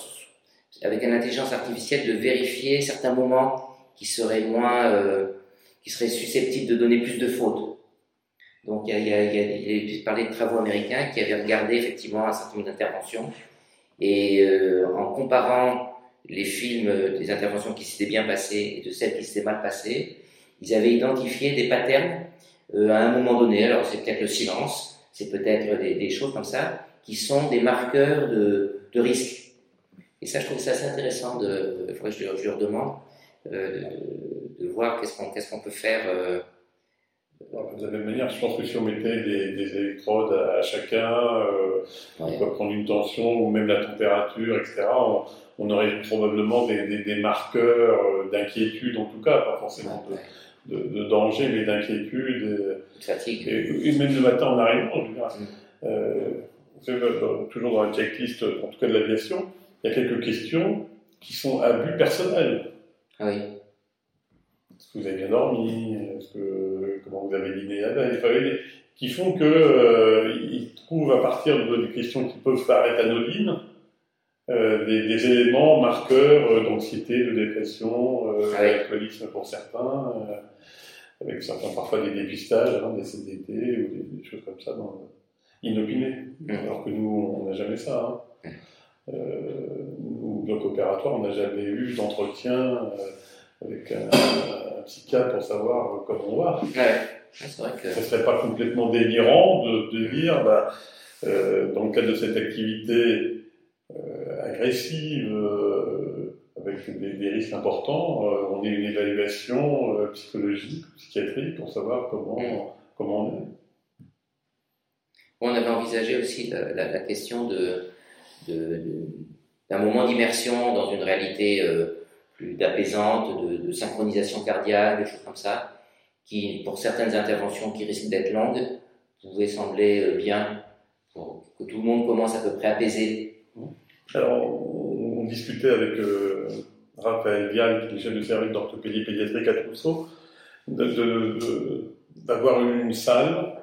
B: avec une intelligence artificielle de vérifier certains moments qui seraient moins... qui seraient susceptibles de donner plus de fautes. Donc, il, y a, parlait de travaux américains qui avaient regardé effectivement un certain nombre d'interventions. Et euh, en comparant les films des interventions qui s'étaient bien passées et de celles qui s'étaient mal passées, ils avaient identifié des patterns euh, à un moment donné. Alors, c'est peut-être le silence, c'est peut-être des, des, choses comme ça, qui sont des marqueurs de, de risque. Et ça, je trouve ça assez intéressant. De, il faudrait que je, je leur demande euh, de, de, voir qu'est-ce qu'on qu'est-ce qu'on peut faire euh,
C: de la même manière, je pense que si on mettait des, électrodes à, chacun, euh, on peut prendre une tension ou même la température, etc., on, aurait probablement des, marqueurs euh, d'inquiétude, en tout cas, pas forcément de, danger, mais d'inquiétude.
B: Fatigue.
C: Et, même le matin en arrivant, je veux dire, toujours dans la checklist, en tout cas de l'aviation, il y a quelques questions qui sont à but personnel.
B: Ah oui.
C: Est-ce que vous avez bien dormi? Que, Comment vous avez dîné veille? Qui font qu'ils euh, trouvent à partir de, des questions qui peuvent paraître anodines euh, des, éléments marqueurs euh, d'anxiété, de dépression, euh, d'alcoolisme pour certains, euh, avec certains parfois des dépistages, hein, des CDT ou des, choses comme ça, dans, inopinés. Mmh. Alors que nous, on n'a jamais ça. Hein. Nous, bloc opératoire, on n'a jamais eu d'entretien avec un, psychiatre pour savoir comment on va.
B: Ouais. Vrai que...
C: Ça ne serait pas complètement délirant de, de dire, bah, euh, dans le cadre de cette activité euh, agressive, euh, avec des, des, risques importants, euh, on ait une évaluation euh, psychologique, psychiatrique pour savoir comment, mm. comment on est.
B: On avait envisagé aussi la, la, la question de, d'un moment d'immersion dans une réalité euh, plus d'apaisante, de, de, synchronisation cardiaque, des choses comme ça, qui, pour certaines interventions qui risquent d'être longues, pouvaient sembler euh, bien pour que tout le monde commence à peu près apaisé.
C: Alors, on, discutait avec euh, Raphaël Vial, qui est chef de service d'orthopédie pédiatrique à Trousseau, d'avoir une salle,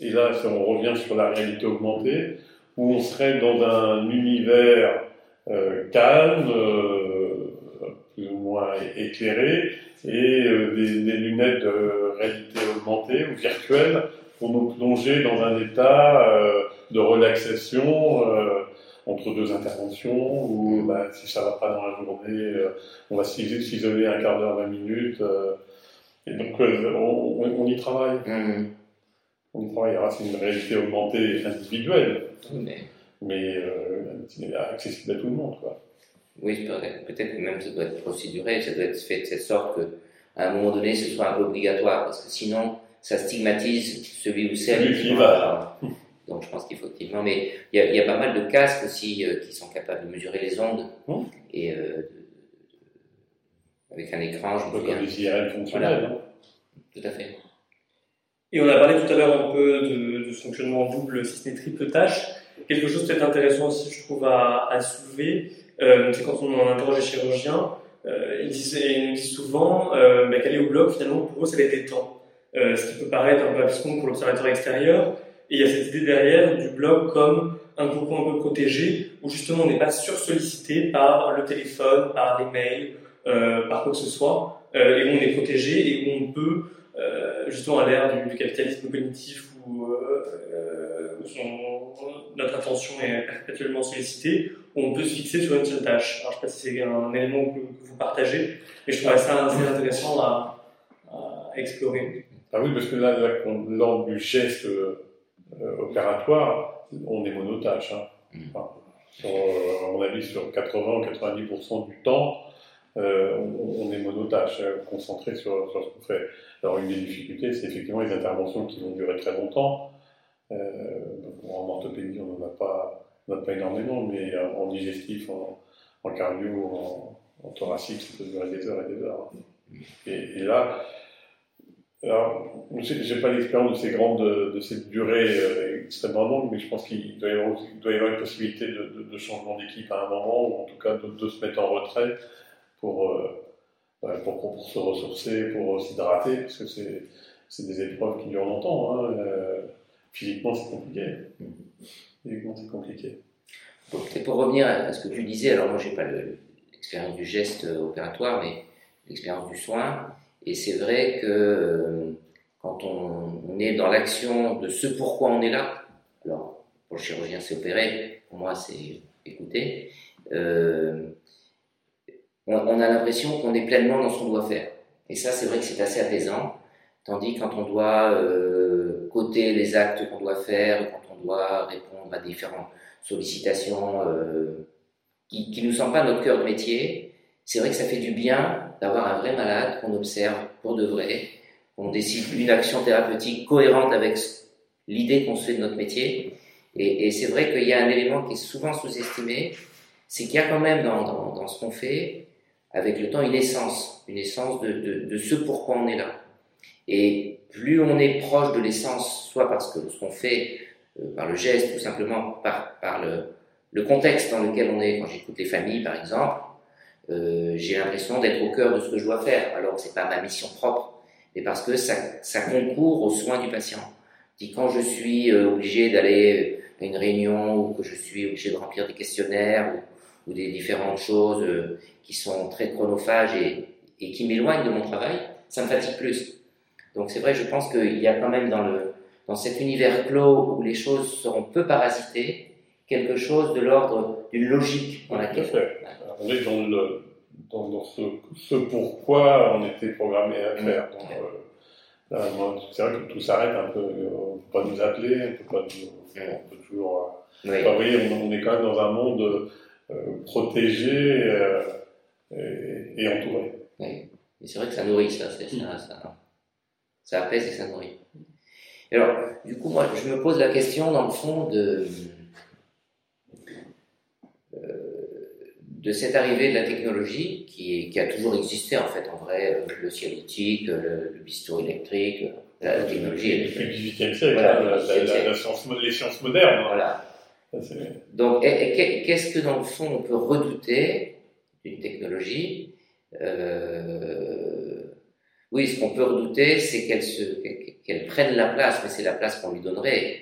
C: et là, on revient sur la réalité augmentée, où on serait dans un univers euh, calme, euh, plus ou moins éclairé, et des, des, lunettes de réalité augmentée ou virtuelle pour nous plonger dans un état de relaxation entre deux interventions, où bah, si ça va pas dans la journée, on va s'isoler un quart d'heure, 20 minutes. et donc on, on, y travaille. Mmh. On y travaillera, c'est une réalité augmentée individuelle, mais, mais accessible à tout le monde. Quoi.
B: Oui, peut-être que même ça doit être procéduré, ça doit être fait de cette sorte que, à un moment donné, ce soit un peu obligatoire, parce que sinon, ça stigmatise celui ou celle
C: qui va.
B: Donc, je pense qu'effectivement, mais il y, a, il y, a pas mal de casques aussi euh, qui sont capables de mesurer les ondes
C: hum.
B: et euh, avec un écran, je
C: me souviens. Comme les IRM fonctionnels. Voilà.
B: Tout à fait.
A: Et on a parlé tout à l'heure un peu de, de fonctionnement double, si ce n'est triple tâche. Quelque chose peut-être intéressant aussi, je trouve, à, à soulever, euh, c'est quand on interroge les chirurgiens, euh, ils, disent, ils nous disent souvent euh, bah, qu'aller au bloc, finalement, pour eux, ça va être temps. Euh, ce qui peut paraître un peu abscon pour l'observateur extérieur. Et il y a cette idée derrière du bloc comme un groupe un peu protégé, où justement on n'est pas sursollicité par le téléphone, par les mails, euh, par quoi que ce soit, euh, et où on est protégé et où on peut, euh, justement à l'ère du, capitalisme cognitif, où, notre attention est perpétuellement sollicitée, où on peut se fixer sur une seule tâche. Alors, je ne sais pas si c'est un élément que, vous partagez, mais je trouve ça assez intéressant à, explorer.
C: Ah oui, parce que là, lors du geste opératoire, on est monotâche. Hein. Mm. à mon avis, sur 80-90% du temps, euh, on, est monotâche, hein, concentré sur, sur ce qu'on fait. Alors, une des difficultés, c'est effectivement les interventions qui vont durer très longtemps. Euh, en orthopédie, on n'en a pas, pas énormément, mais en digestif, en, cardio, en, en, thoracique, ça peut durer des heures et des heures. Et, là, alors, je n'ai pas l'expérience de ces grandes, de cette durée euh, extrêmement longue, mais je pense qu'il doit, y avoir une possibilité de, changement d'équipe à un moment, ou en tout cas de, se mettre en retrait pour, euh, pour, se ressourcer, pour s'hydrater, parce que c'est des épreuves qui durent longtemps. Hein. Euh, physiquement, c'est compliqué. Physiquement, c'est compliqué.
B: pour revenir à ce que tu disais, alors moi, je n'ai pas l'expérience du geste opératoire, mais l'expérience du soin. Et c'est vrai que euh, quand on, est dans l'action de ce pourquoi on est là, alors pour le chirurgien c'est opérer, pour moi c'est écouter, euh, on, a l'impression qu'on est pleinement dans ce qu'on doit faire. Et ça c'est vrai que c'est assez apaisant, tandis quand on doit euh, coter les actes qu'on doit faire, quand on doit répondre à différentes sollicitations qui ne nous sont pas notre cœur de métier, c'est vrai que ça fait du bien d'avoir un vrai malade qu'on observe pour de vrai, qu'on décide une action thérapeutique cohérente avec l'idée qu'on se fait de notre métier. Et, c'est vrai qu'il y a un élément qui est souvent sous-estimé, c'est qu'il y a quand même dans, ce qu'on fait, avec le temps, une essence, une essence de, de, de, ce pourquoi on est là. Et plus on est proche de l'essence, soit parce que ce qu'on fait euh, par le geste, ou simplement par, le contexte dans lequel on est, quand j'écoute les familles par exemple, euh, j'ai l'impression d'être au cœur de ce que je dois faire, alors que c'est pas ma mission propre, mais parce que ça, ça concourt aux soins du patient. Dit quand je suis euh, obligé d'aller à une réunion ou que je suis obligé de remplir des questionnaires ou, ou des différentes choses euh, qui sont très chronophages et, et qui m'éloignent de mon travail, ça me fatigue plus. Donc c'est vrai, je pense qu'il y a quand même dans, le, dans cet univers clos où les choses seront peu parasitées, quelque chose de l'ordre d'une logique dans laquelle
C: on est dans, le, dans, ce, ce, pourquoi on était programmé à faire. Euh, c'est vrai que tout s'arrête un peu. On ne peut pas nous appeler, on peut, pas on peut toujours. Euh, vous voyez, on, est quand même dans un monde euh, protégé et, entouré.
B: Oui. Mais c'est vrai que ça nourrit, ça, ça, ça, ça apaise et ça nourrit. alors, du coup, moi, je me pose la question, dans le fond, de de cette arrivée de la technologie qui, qui, a toujours existé en fait en vrai, euh, le cialytique, le, le bistouri électrique, la technologie.
C: Depuis le XVIIIe siècle, la, science, les sciences modernes.
B: Voilà. Donc, qu'est-ce que dans le fond on peut redouter d'une technologie euh, Oui, ce qu'on peut redouter, c'est qu'elle qu'elle prenne la place, mais c'est la place qu'on lui donnerait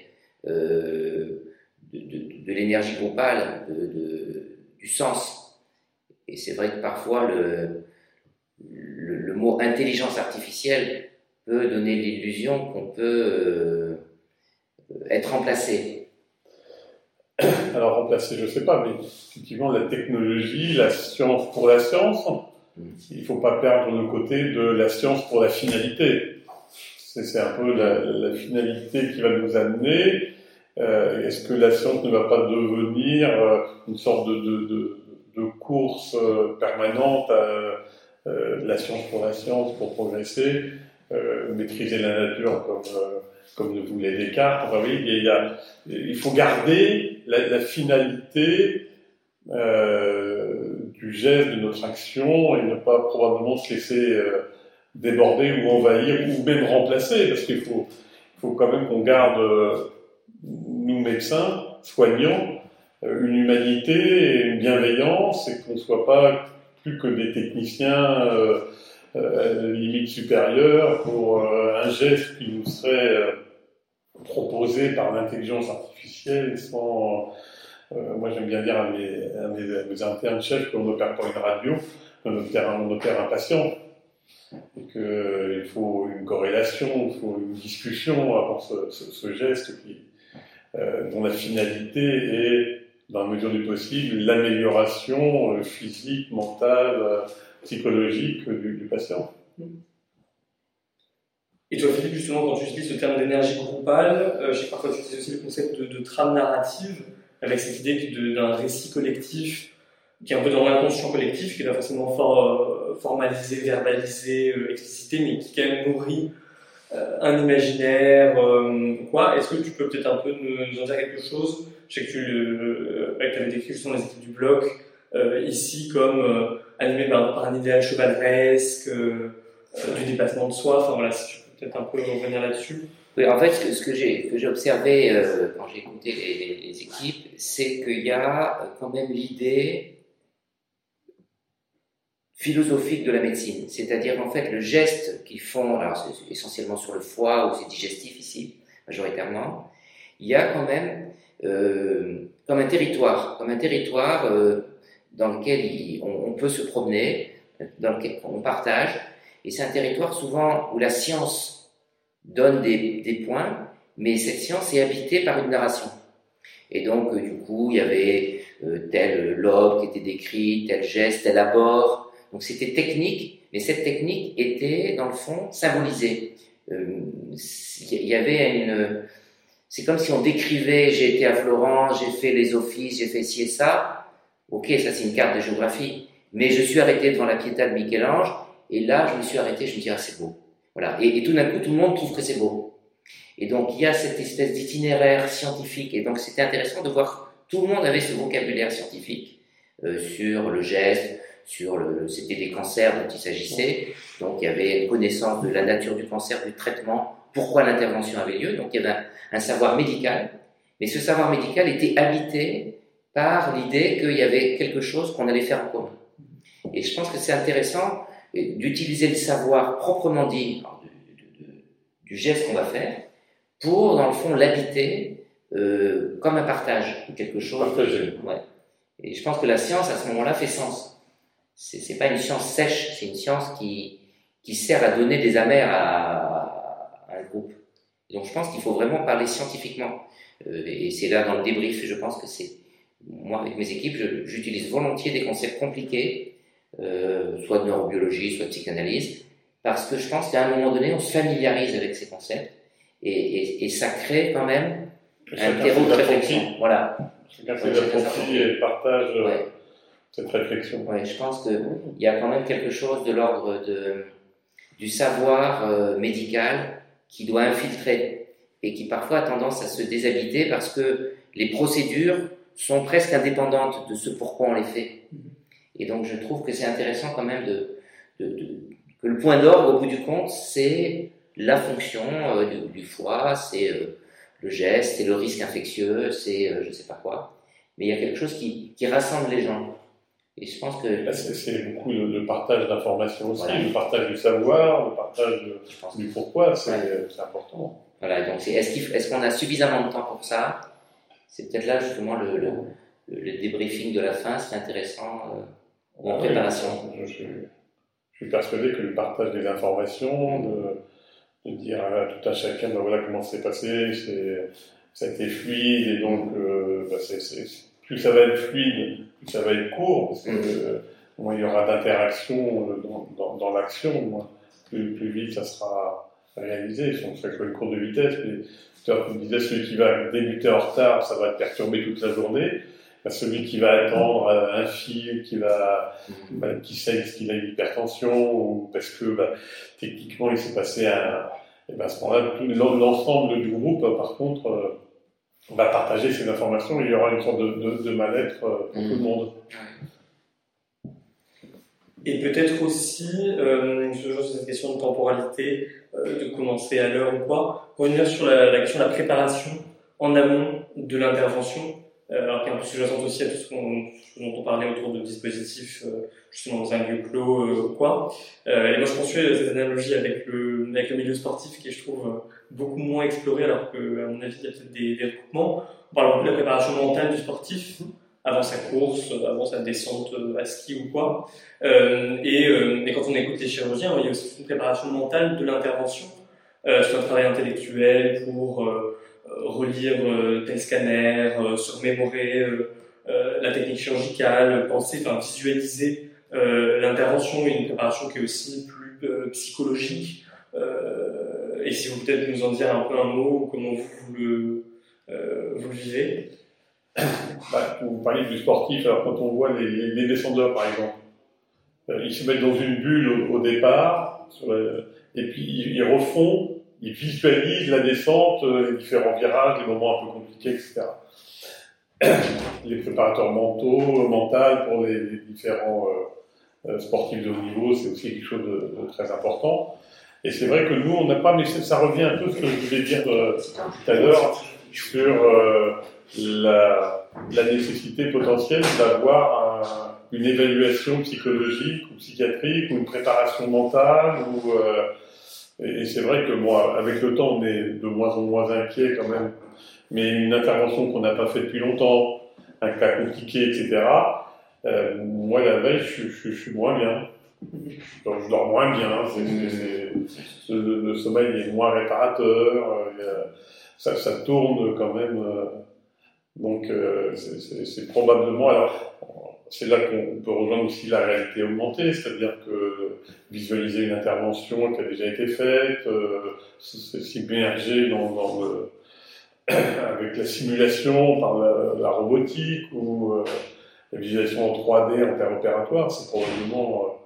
B: euh, de, de, de l'énergie globale, de, du sens et c'est vrai que parfois le, le, mot intelligence artificielle peut donner l'illusion qu'on peut euh, être remplacé.
C: Alors remplacé, je ne sais pas, mais effectivement la technologie, la science pour la science, mm. il ne faut pas perdre le côté de la science pour la finalité. C'est un peu la, finalité qui va nous amener. Euh, est-ce que la science ne va pas devenir euh, une sorte de de course euh, permanente à euh, la science pour la science, pour progresser, euh, maîtriser la nature comme, comme le voulait Descartes. Enfin, oui, il, y a, il faut garder la, finalité du geste, de notre action, et ne pas probablement se laisser déborder ou envahir ou même remplacer, parce qu'il faut, faut quand même qu'on garde, nous médecins, soignants, euh, une humanité et une bienveillance et qu'on ne soit pas plus que des techniciens euh, euh, limite supérieure pour euh, un geste qui nous serait proposé par l'intelligence artificielle sans moi j'aime bien dire à mes, à mes, internes chefs qu'on n'opère pas une radio, on opère, on opère un patient. Et qu'il faut une corrélation, il faut une discussion avant ce, ce, ce geste qui, euh, dont la finalité est, dans la mesure du possible, l'amélioration physique, mentale, psychologique du, patient.
A: Et toi, Philippe, justement, quand tu utilises le terme d'énergie groupale, euh, je parfois tu utilises aussi le concept de, trame narrative, avec cette idée d'un récit collectif qui est un peu dans l'inconscient collectif, qui est pas forcément euh, formalisé, verbalisé, euh, explicité, mais qui quand même nourrit euh, un imaginaire, quoi. Est-ce que tu peux peut-être un peu nous, en dire quelque chose Je sais que tu avais décrit justement les équipes du bloc, ici comme animé par, un idéal chevaleresque, du dépassement de soi, enfin voilà, si tu peux peut-être un peu revenir là-dessus.
B: Oui, en fait, ce que, j'ai, observé quand j'ai écouté les, les équipes, c'est qu'il y a quand même l'idée philosophique de la médecine, c'est-à-dire en fait le geste qu'ils font, alors c'est essentiellement sur le foie ou c'est digestif ici, majoritairement, il y a quand même euh, comme un territoire, comme un territoire euh, dans lequel on, peut se promener, dans lequel on partage, et c'est un territoire souvent où la science donne des, points, mais cette science est habitée par une narration. Et donc, euh, du coup, il y avait tel lobe qui était décrit, tel geste, tel abord, donc c'était technique, mais cette technique était dans le fond symbolisée. Il y avait une, c'est comme si on décrivait, j'ai été à Florence, j'ai fait les offices, j'ai fait ci et ça. Ok, ça c'est une carte de géographie. Mais je suis arrêté devant la Pietà de Michel-Ange, et là je me suis arrêté, je me dis ah c'est beau. Voilà. Et, et tout d'un coup tout le monde trouve que c'est beau. Et donc il y a cette espèce d'itinéraire scientifique. Et donc c'était intéressant de voir tout le monde avait ce vocabulaire scientifique euh, sur le geste, sur le, c'était des cancers dont il s'agissait. Donc il y avait une connaissance de la nature du cancer, du traitement, pourquoi l'intervention avait lieu. Donc il y avait un, savoir médical, mais ce savoir médical était habité par l'idée qu'il y avait quelque chose qu'on allait faire en commun. Et je pense que c'est intéressant d'utiliser le savoir proprement dit du, geste qu'on va faire pour, dans le fond, l'habiter euh, comme un partage de quelque chose. Ouais. Et je pense que la science, à ce moment-là, fait sens c'est pas une science sèche, c'est une science qui, qui sert à donner des amers à, groupe. donc je pense qu'il faut vraiment parler scientifiquement. Euh, et c'est là dans le débrief, je pense que c'est moi avec mes équipes, j'utilise volontiers des concepts compliqués, euh, soit de neurobiologie, soit de psychanalyse, parce que je pense qu'à un moment donné, on se familiarise avec ces concepts et, et, ça crée quand même un terreau de réflexion. Voilà.
C: Chacun et partage. Euh, cette réflexion.
B: Je pense qu'il y a quand même quelque chose de l'ordre du savoir euh, médical qui doit infiltrer et qui parfois a tendance à se déshabiter parce que les procédures sont presque indépendantes de ce pourquoi on les fait. Et donc je trouve que c'est intéressant quand même de, de, que le point d'orgue au bout du compte, c'est la fonction euh, du, foie, c'est euh, le geste, c'est le risque infectieux, c'est je ne sais pas quoi. Mais il y a quelque chose qui, qui rassemble les gens. Et je pense que.
C: C'est beaucoup le, partage d'informations aussi, le partage du savoir, le partage du pourquoi, c'est important.
B: Voilà, donc est-ce qu'on a suffisamment de temps pour ça? C'est peut-être là justement le, le, débriefing de la fin, c'est intéressant euh, en préparation.
C: Je, je, suis persuadé que le partage des informations, de, de dire à tout à chacun, ben voilà comment c'est passé, ça a été fluide, et donc euh, ben c'est plus ça va être fluide, plus ça va être court, parce que mm. euh, moins il y aura d'interaction euh, dans, dans, dans l'action, plus, plus, vite ça sera réalisé. Si on fait une courbe de vitesse, mais tu me disais, celui qui va débuter en retard, ça va être perturbé toute la journée. Bah, celui qui va attendre un fil, qui va, mm. bah, qui sait qu'il a une hypertension, ou parce que bah, techniquement il s'est passé un, et ben à ce moment-là, l'ensemble du groupe, par contre, euh, on va partager ces informations il y aura une sorte de, de, mal-être euh, pour tout le mmh. monde.
A: Et peut-être aussi, euh, sur cette question de temporalité, euh, de commencer à l'heure ou quoi, revenir sur la, la, question de la préparation en amont de l'intervention, alors qui est un peu sous-jacente aussi à tout ce, dont on parlait autour de dispositifs, euh, justement dans un lieu clos euh, ou quoi. et moi je poursuis cette analogie avec le, avec le milieu sportif qui est, je trouve, beaucoup moins exploré, alors qu'à mon avis, il y a peut-être des, des recoupements. On parle beaucoup de la préparation mentale du sportif, avant sa course, avant sa descente à ski ou quoi. Euh, et, euh, et, quand on écoute les chirurgiens, il y a aussi une préparation mentale de l'intervention, euh, sur un travail intellectuel pour relire tel scanner, se remémorer la technique chirurgicale, penser, enfin visualiser l'intervention une préparation qui est aussi plus psychologique. et si vous peut-être nous en dire un peu un mot, comment vous, le, vous vivez
C: bah, Vous parlez du sportif, alors quand on voit les, les descendeurs par exemple, ils se mettent dans une bulle au, départ, et puis ils, refont, ils visualisent la descente, les différents virages, les moments un peu compliqués, etc. Les préparateurs mentaux, mentaux pour les, différents euh, sportifs de haut niveau, c'est aussi quelque chose de, très important. Et c'est vrai que nous, on n'a pas, mais ça revient un peu à ce que je voulais dire euh, tout à l'heure sur euh, la, nécessité potentielle d'avoir un, une évaluation psychologique ou psychiatrique ou une préparation mentale ou et, c'est vrai que moi avec le temps on est de moins en moins inquiet quand même. Mais une intervention qu'on n'a pas faite depuis longtemps un cas compliqué etc euh, moi la veille je, suis moins bien. Je dors moins bien. Le, sommeil est moins réparateur. Euh, ça, tourne quand même donc euh, c'est probablement alors c'est là qu'on peut rejoindre aussi la réalité augmentée, c'est-à-dire que visualiser une intervention qui a déjà été faite, euh, s'immerger avec la simulation par la, robotique ou euh, la visualisation en 3D interopératoire, c'est probablement...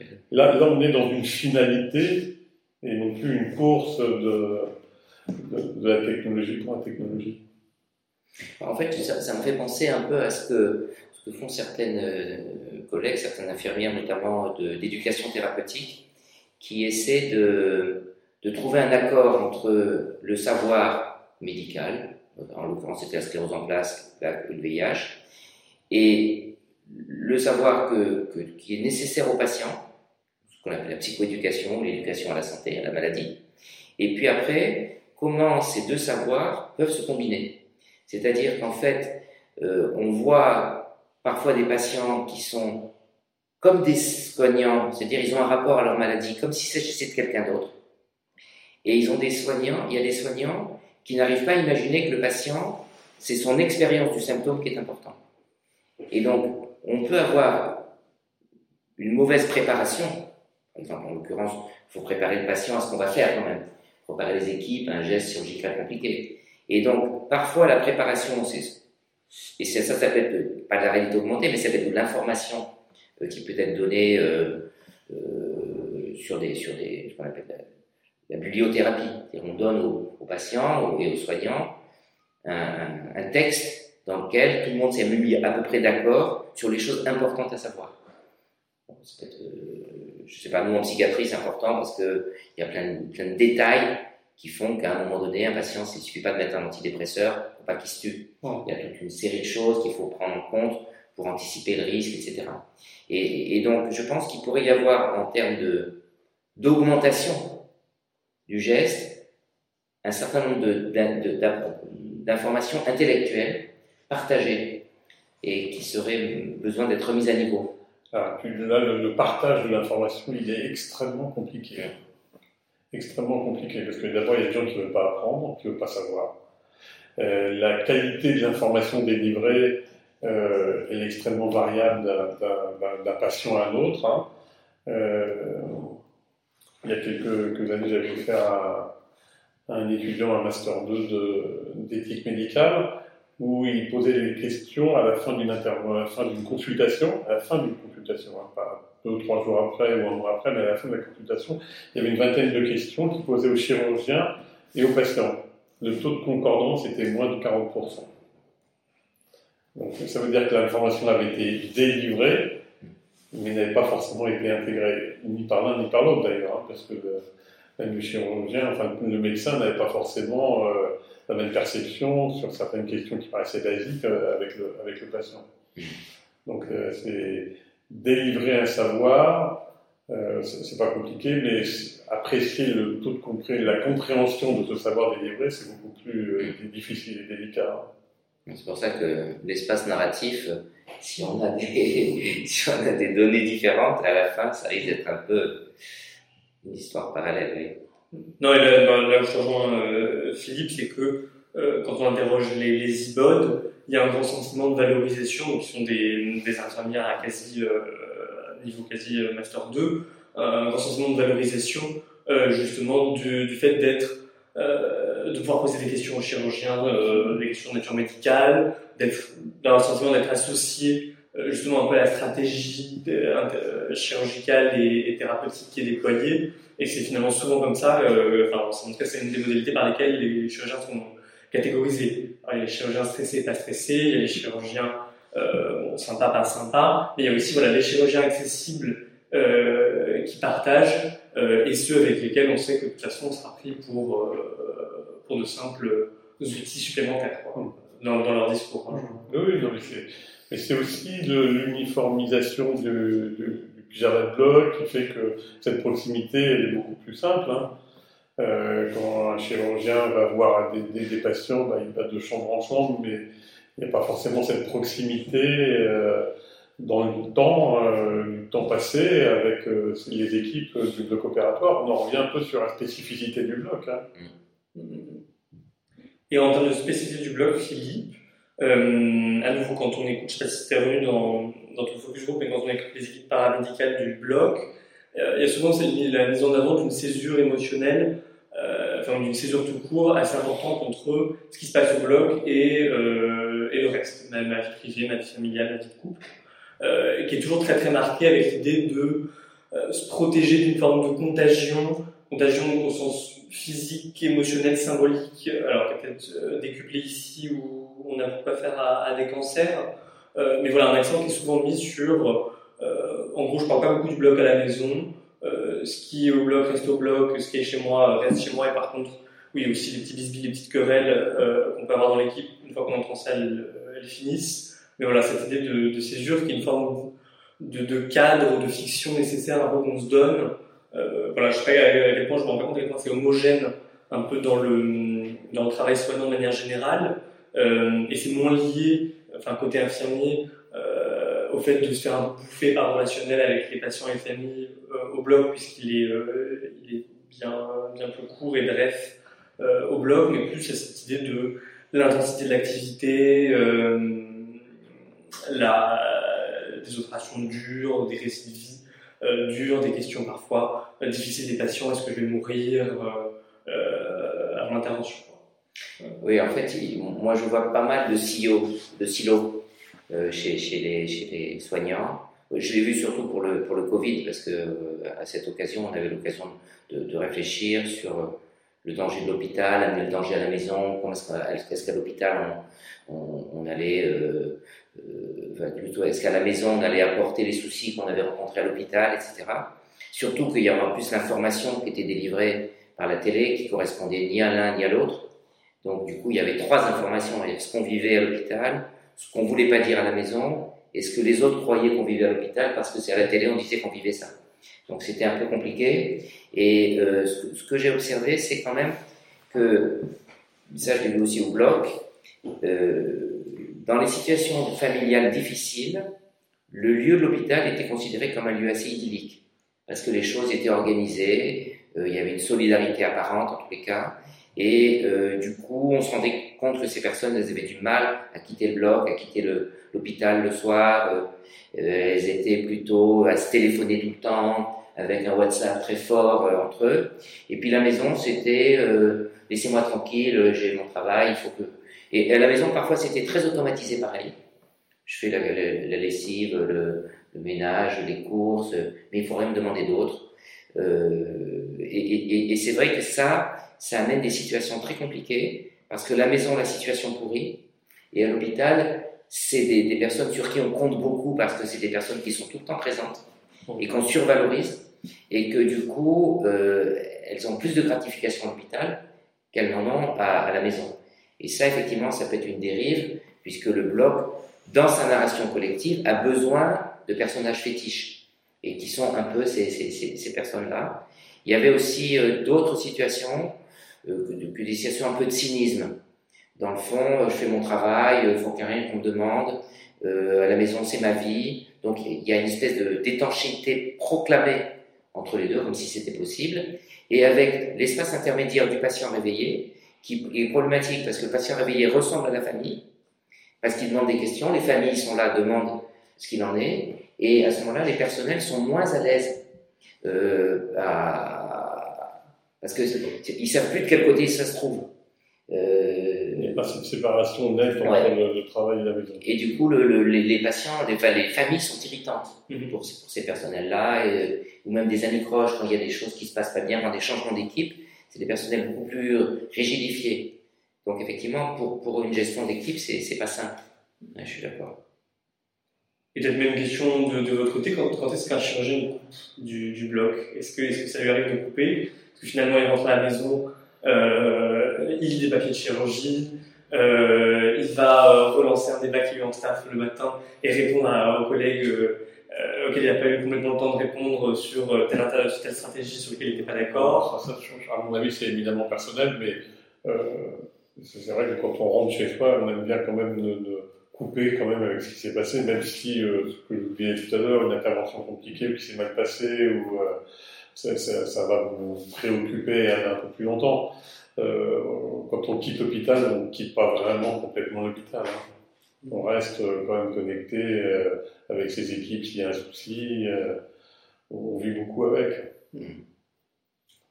C: Euh, là, on est dans une finalité et non plus une course de, la technologie pour la technologie.
B: En fait, ça, me fait penser un peu à ce que que font certaines euh, collègues, certaines infirmières notamment d'éducation thérapeutique, qui essaient de, de, trouver un accord entre le savoir médical, en l'occurrence c'était la sclérose en place, le VIH, et le savoir que, qui est nécessaire aux patients, ce qu'on appelle la psychoéducation, l'éducation à la santé, à la maladie, et puis après, comment ces deux savoirs peuvent se combiner. C'est-à-dire qu'en fait, euh, on voit parfois des patients qui sont comme des soignants, c'est-à-dire ils ont un rapport à leur maladie, comme s'il s'agissait de quelqu'un d'autre. Et ils ont des soignants, il y a des soignants qui n'arrivent pas à imaginer que le patient, c'est son expérience du symptôme qui est important. Et donc, on peut avoir une mauvaise préparation. Par exemple, en l'occurrence, il faut préparer le patient à ce qu'on va faire quand même. Préparer les équipes, un geste chirurgical compliqué. Et donc, parfois, la préparation, et ça, ça, être pas de la réalité augmentée, mais ça peut être de l'information euh, qui peut être donnée euh, euh, sur des, sur des, ce qu'on appelle la, bibliothérapie. On donne aux, patients et aux soignants un, texte dans lequel tout le monde s'est mis à peu près d'accord sur les choses importantes à savoir. Bon, je sais pas, nous en psychiatrie c'est important parce que il y a plein plein de détails qui font qu'à un moment donné, un patient, il ne suffit pas de mettre un antidépresseur pas qu'il se tue. Il y a toute une série de choses qu'il faut prendre en compte pour anticiper le risque, etc. Et, donc, je pense qu'il pourrait y avoir, en termes de, d'augmentation du geste, un certain nombre de, d'informations intellectuelles partagées et qui seraient besoin d'être remises à niveau.
C: Ah, là, le, partage de l'information, il est extrêmement compliqué extrêmement compliqué parce que d'abord, il y a des gens qui ne veulent pas apprendre, qui ne veulent pas savoir. Euh, la qualité de l'information délivrée euh, est extrêmement variable d'un patient à un autre. Hein. Euh, il y a quelques, années, j'avais faire un, un, étudiant un Master 2 d'éthique médicale où il posait des questions à la fin d'une consultation, à la fin d'une consultation, hein, pas deux ou trois jours après ou un mois après, mais à la fin de la consultation, il y avait une vingtaine de questions qu'il posait aux chirurgiens et aux patients. Le taux de concordance était moins de 40%. Donc ça veut dire que l'information avait été délivrée, mais n'avait pas forcément été intégrée, ni par l'un ni par l'autre d'ailleurs, hein, parce que le, chirurgien, enfin le médecin n'avait pas forcément euh, la même perception sur certaines questions qui paraissaient basiques euh, avec, le, avec le patient. Donc euh, c'est délivrer un savoir, euh, c'est pas compliqué, mais apprécier le taux de compréhension, la compréhension de ce savoir délivré, c'est beaucoup plus euh, difficile et délicat.
B: C'est pour ça que l'espace narratif, si on, a des, si on a des données différentes, à la fin, ça risque d'être un peu une histoire parallèle.
A: Non, et là, là, où je rejoins euh, Philippe, c'est que quand on interroge les, les IBOD, il y a un grand sentiment de valorisation, donc qui sont des, des infirmières à quasi, niveau quasi Master 2, un grand sentiment de valorisation justement du, fait d'être de pouvoir poser des questions aux chirurgiens, des questions de nature médicale, d'avoir le sentiment d'être associé euh, justement un peu la stratégie euh, chirurgicale et, thérapeutique qui est déployée, et c'est finalement souvent comme ça, euh, enfin, en tout cas c'est une des modalités par lesquelles les chirurgiens sont catégorisés. il y a les chirurgiens stressés et pas stressés, il y a les chirurgiens euh, sympas, pas sympas, mais il y a aussi voilà, les chirurgiens accessibles euh, qui partagent, euh, et ceux avec lesquels on sait que de toute façon on sera pris pour, pour de simples outils supplémentaires quoi, dans, dans, leur discours. Hein.
C: Oui, non, mais c'est et c'est aussi de l'uniformisation du, du, du de bloc qui fait que cette proximité elle est beaucoup plus simple. Hein. Euh, quand un chirurgien va voir des, des, des patients, bah, il va de chambre en chambre, mais il n'y a pas forcément cette proximité euh, dans le temps, euh, le temps passé avec euh, les équipes du bloc opératoire. On en revient un peu sur la spécificité du bloc. Hein.
A: Et en termes de spécificité du bloc, Philippe, euh, à nouveau, quand on écoute, je sais pas si c'était revenu dans, dans ton focus group, mais quand on écoute les équipes paramédicales du bloc, euh, il y a souvent la mise en avant d'une césure émotionnelle, euh, enfin d'une césure tout court, assez importante entre ce qui se passe au bloc et, euh, et le reste, ma, vie privée, ma vie familiale, ma vie de couple, euh, qui est toujours très très marquée avec l'idée de euh, se protéger d'une forme de contagion, contagion au sens physique, émotionnel, symbolique, alors qui est peut-être décuplé ici ou on a beaucoup à faire à, des cancers. Euh, mais voilà, un accent qui est souvent mis sur, euh, en gros, je parle pas beaucoup du bloc à la maison. Euh, ce qui est au bloc reste au bloc, ce qui est chez moi reste chez moi. Et par contre, oui, aussi les petits bisbis, les petites querelles qu'on peut avoir dans l'équipe, une fois qu'on entre en salle, elles finissent. Mais voilà, cette idée de, de césure qui est une forme de, de cadre, de fiction nécessaire à qu'on se donne. Euh, voilà, je sais à quel point je me rends compte à quel point c'est homogène un peu dans le, dans le travail soignant de manière générale. Euh, et c'est moins lié, enfin côté infirmier, euh, au fait de se faire un bouffer par relationnel avec les patients et les familles euh, au bloc, puisqu'il est, il est bien, bien plus court et bref au bloc, mais plus à cette idée de l'intensité de l'activité, la, des opérations dures, des récits de euh, dures, des questions parfois difficiles des patients, est-ce que je vais mourir euh, avant l'intervention
B: oui, en fait, moi je vois pas mal de silos, de silos euh, chez, chez, les, soignants. Je l'ai vu surtout pour le, pour le Covid, parce que euh, à cette occasion, on avait l'occasion de, réfléchir sur le danger de l'hôpital, amener le danger à la maison, est-ce qu'à l'hôpital on, on, on, allait, euh, euh plutôt est-ce qu'à la maison on allait apporter les soucis qu'on avait rencontrés à l'hôpital, etc. Surtout qu'il y avait en plus l'information qui était délivrée par la télé qui correspondait ni à l'un ni à l'autre. Donc, du coup, il y avait trois informations. Ce qu'on vivait à l'hôpital, ce qu'on voulait pas dire à la maison, et ce que les autres croyaient qu'on vivait à l'hôpital, parce que c'est à la télé, on disait qu'on vivait ça. Donc, c'était un peu compliqué. Et euh, ce, que j'ai observé, c'est quand même que, ça je l'ai vu aussi au bloc, euh, dans les situations familiales difficiles, le lieu de l'hôpital était considéré comme un lieu assez idyllique, parce que les choses étaient organisées, euh, il y avait une solidarité apparente en tous les cas, et euh, du coup, on se rendait compte que ces personnes, elles avaient du mal à quitter le bloc, à quitter l'hôpital le, soir. Euh, euh, elles étaient plutôt à se téléphoner tout le temps, avec un WhatsApp très fort euh, entre eux. Et puis la maison, c'était laissez-moi tranquille, j'ai mon travail, il faut que. Et à la maison, parfois, c'était très automatisé pareil. Je fais la, lessive, le, ménage, les courses, mais il faudrait me demander d'autres. et, et, c'est vrai que ça, ça amène des situations très compliquées, parce que la maison, la situation pourrie, et à l'hôpital, c'est des, des, personnes sur qui on compte beaucoup, parce que c'est des personnes qui sont tout le temps présentes, et qu'on survalorise, et que du coup, euh, elles ont plus de gratification à l'hôpital qu'elles n'en ont à, à la maison. Et ça, effectivement, ça peut être une dérive, puisque le bloc, dans sa narration collective, a besoin de personnages fétiches, et qui sont un peu ces, ces, ces, ces personnes-là. Il y avait aussi euh, d'autres situations euh, que, des situations un peu de cynisme. Dans le fond, euh, je fais mon travail, il euh, faut qu'il rien qu'on me demande. à la maison, c'est ma vie. Donc, il y a une espèce d'étanchéité proclamée entre les deux, comme si c'était possible. Et avec l'espace intermédiaire du patient réveillé, qui est problématique parce que le patient réveillé ressemble à la famille, parce qu'il demande des questions, les familles sont là, demandent ce qu'il en est, et à ce moment-là, les personnels sont moins à l'aise euh, parce qu'ils ne savent plus de quel côté ça se trouve.
C: Euh... Il n'y a pas cette séparation nette entre le, travail et la maison.
B: Et du coup, le, les, patients, les, les, familles sont irritantes mm-hmm. pour, pour, ces personnels-là, ou même des anicroches quand il y a des choses qui se passent pas bien, quand des changements d'équipe, c'est des personnels beaucoup plus rigidifiés. Donc effectivement, pour, pour une gestion d'équipe, c'est pas simple. je suis d'accord.
A: Et peut-être même une question de, de votre côté, quand, quand est-ce qu'un chirurgien coupe du, du bloc? Est-ce que, est que, ça lui arrive de couper? Parce que finalement, il rentre à la maison, euh, il lit des papiers de chirurgie, euh, il va euh, relancer un débat qui lui en staff le matin et répondre aux collègues euh, auxquels il n'a pas eu complètement le temps de répondre sur telle, stratégie sur laquelle il n'était pas d'accord.
C: Ça, à mon avis, c'est évidemment personnel, mais euh, c'est vrai que quand on rentre chez soi, on aime bien quand même de, couper quand même avec ce qui s'est passé, même si, euh, ce que je vous disais tout à l'heure, une intervention compliquée qui s'est mal passée, ou euh, ça, va vous préoccuper un, peu plus longtemps. Euh, quand on quitte l'hôpital, on ne quitte pas vraiment complètement l'hôpital. Hein. On reste euh, quand même connecté euh, avec ses équipes s'il y a un souci. on vit beaucoup avec. Mm.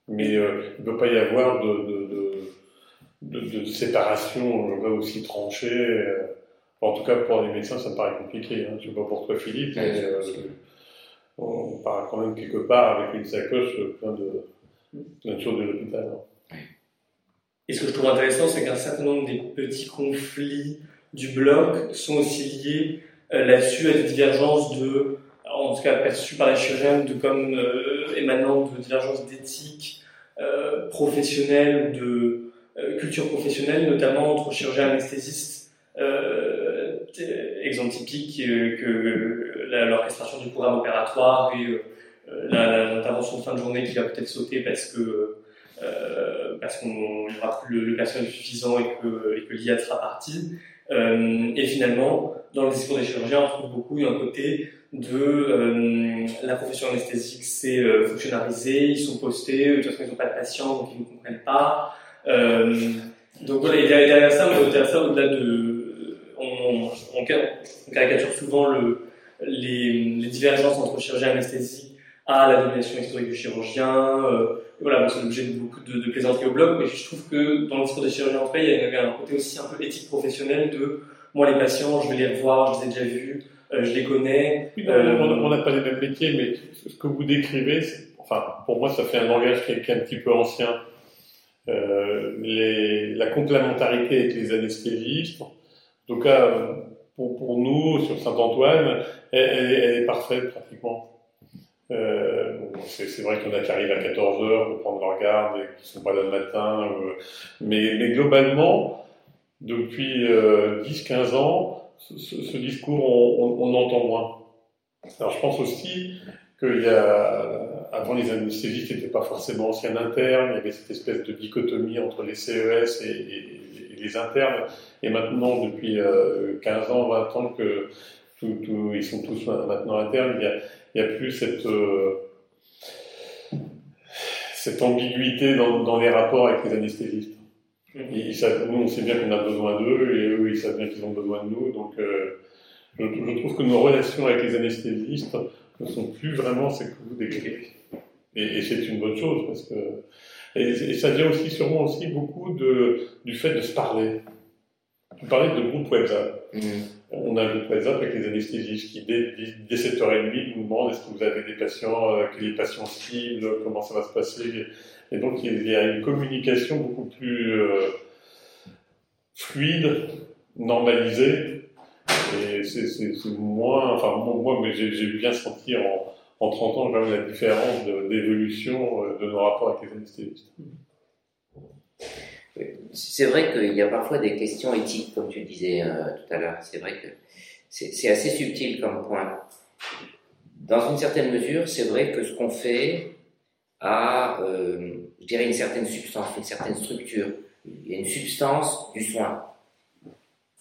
C: Mais il ne peut pas y avoir de, de, de, de, séparation aussi tranchée. En tout cas, pour les médecins, ça me paraît compliqué. Hein. Je ne sais pas pour toi, Philippe, mais on part quand même quelque part avec une sacoche plein de, plein de choses de l'hôpital. Hein.
A: Et ce que je trouve intéressant, c'est qu'un certain nombre des petits conflits du bloc sont aussi liés euh, là-dessus à des divergences de, en tout cas perçues par les chirurgiens, de comme euh, émanant de divergences d'éthique euh, professionnelle, de culture professionnelle, notamment entre chirurgiens anesthésistes exemple typique que l'orchestration du programme opératoire et l'intervention de fin de journée qui va peut-être sauter parce que parce qu'on n'aura plus le, personnel suffisant et que, et que l'IA sera partie. Euh, et finalement, dans le discours des chirurgiens, on trouve beaucoup d'un côté de euh, la profession anesthésique, c'est fonctionnalisé, ils sont postés, de toute façon ils n'ont pas de patients, donc ils ne comprennent pas. donc voilà, a derrière ça, derrière ça, au-delà de on, on, caricature souvent le, les, les, divergences entre chirurgien anesthésie à la domination historique du chirurgien. Voilà, c'est l'objet de beaucoup de, de plaisanteries au blog, mais je trouve que dans le discours des chirurgiens en il y a un côté aussi un peu éthique professionnelle de moi les patients, je vais les revoir, je les ai déjà vus, euh, je les connais.
C: Euh, on n'a pas les mêmes métiers, mais ce que vous décrivez, enfin pour moi ça fait un langage qui est, un petit peu ancien. Euh, les, la complémentarité avec les anesthésistes, en tout cas, pour, pour nous, sur Saint-Antoine, elle, elle, est parfaite pratiquement. Euh, c'est vrai qu'il y en a qui arrivent à 14 heures pour prendre leur garde et qui sont pas là le matin. Euh, mais, globalement, depuis euh, 10-15 ans, ce, discours, on, on, entend moins. Alors je pense aussi qu'il y a, avant les anesthésistes n'étaient pas forcément anciens internes, il y avait cette espèce de dichotomie entre les CES et, les internes. Et maintenant, depuis 15 euh, ans, 20 ans que ils sont tous maintenant internes, il n'y a plus cette, euh, cette ambiguïté dans, dans, les rapports avec les anesthésistes. Mmh. Ils savent, nous, on sait bien qu'on a besoin d'eux et eux, ils savent bien qu'ils ont besoin de nous. Donc, euh, je, je, trouve que nos relations avec les anesthésistes ne sont plus vraiment ce que vous décrivez. Et, et c'est une bonne chose parce que et, ça vient aussi sûrement aussi beaucoup de, du fait de se parler. Vous parlez de groupe WhatsApp. Mmh. On a groupe WhatsApp avec les anesthésistes qui, dès, dès 7h30, nous demandent est-ce que vous avez des patients, euh, que les patients cibles, comment ça va se passer? Et donc, il y a une communication beaucoup plus euh, fluide, normalisée. Et c'est moins, enfin, moi, mais j'ai bien senti en, en 30 ans, quand même la différence d'évolution euh, de, nos rapports avec les anesthésistes.
B: C'est vrai qu'il y a parfois des questions éthiques, comme tu disais euh, tout à l'heure. C'est vrai que c'est assez subtil comme point. Dans une certaine mesure, c'est vrai que ce qu'on fait a, euh, je une certaine substance, une certaine structure. Il y a une substance du soin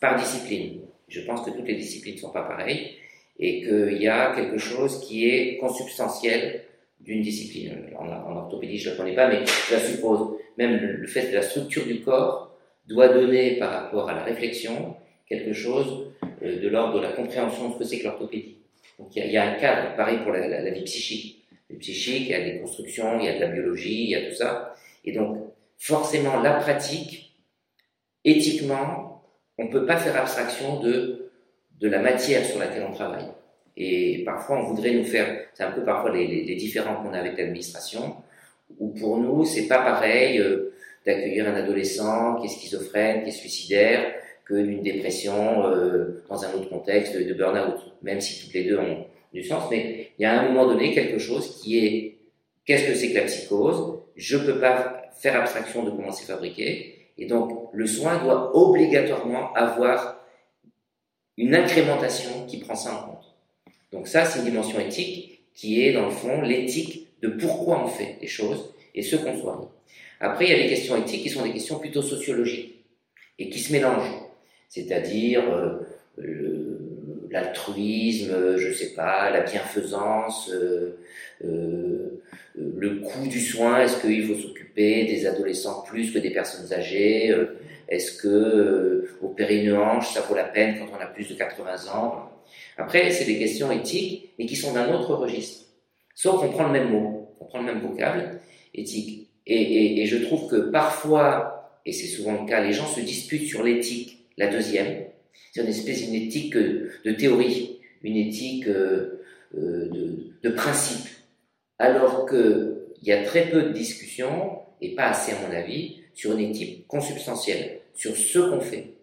B: par discipline. Je pense que toutes les disciplines ne sont pas pareilles et qu'il y a quelque chose qui est consubstantiel d'une discipline. En, orthopédie, je ne la connais pas, mais je la suppose. Même le, fait que la structure du corps doit donner par rapport à la réflexion quelque chose euh, de l'ordre de la compréhension de ce que c'est que l'orthopédie. Donc il y, a un cadre, pareil pour la, vie psychique. La vie psychique, il y a des constructions, il y a de la biologie, il y a tout ça. Et donc, forcément, la pratique, éthiquement, on ne peut pas faire abstraction de, de la matière sur laquelle on travaille. Et parfois, on voudrait nous faire, c'est un peu parfois les, les, différends qu'on a avec l'administration, où pour nous, c'est pas pareil euh, d'accueillir un adolescent qui est schizophrène, qui est suicidaire, que d'une dépression euh, dans un autre contexte de, burn-out, même si toutes les deux ont du sens. Mais il y a à un moment donné quelque chose qui est qu'est-ce que c'est que la psychose? Je peux pas faire abstraction de comment c'est fabriqué. Et donc, le soin doit obligatoirement avoir une incrémentation qui prend ça en compte. Donc ça, c'est une dimension éthique qui est, dans le fond, l'éthique de pourquoi on fait les choses et ce qu'on soigne. Après, il y a des questions éthiques qui sont des questions plutôt sociologiques et qui se mélangent. C'est-à-dire euh, l'altruisme, je sais pas, la bienfaisance, euh, euh, le coût du soin, est-ce qu'il faut s'occuper des adolescents plus que des personnes âgées Est-ce que opérer une hanche, ça vaut la peine quand on a plus de 80 ans? Après, c'est des questions éthiques, mais qui sont d'un autre registre. Sauf qu'on prend le même mot, on prend le même vocable, éthique. Et, je trouve que parfois, et c'est souvent le cas, les gens se disputent sur l'éthique, la deuxième. C'est une espèce d'une éthique de théorie, une éthique euh, de, de principe. Alors qu'il y a très peu de discussions, et pas assez à mon avis, sur une éthique consubstantielle, sur ce qu'on fait.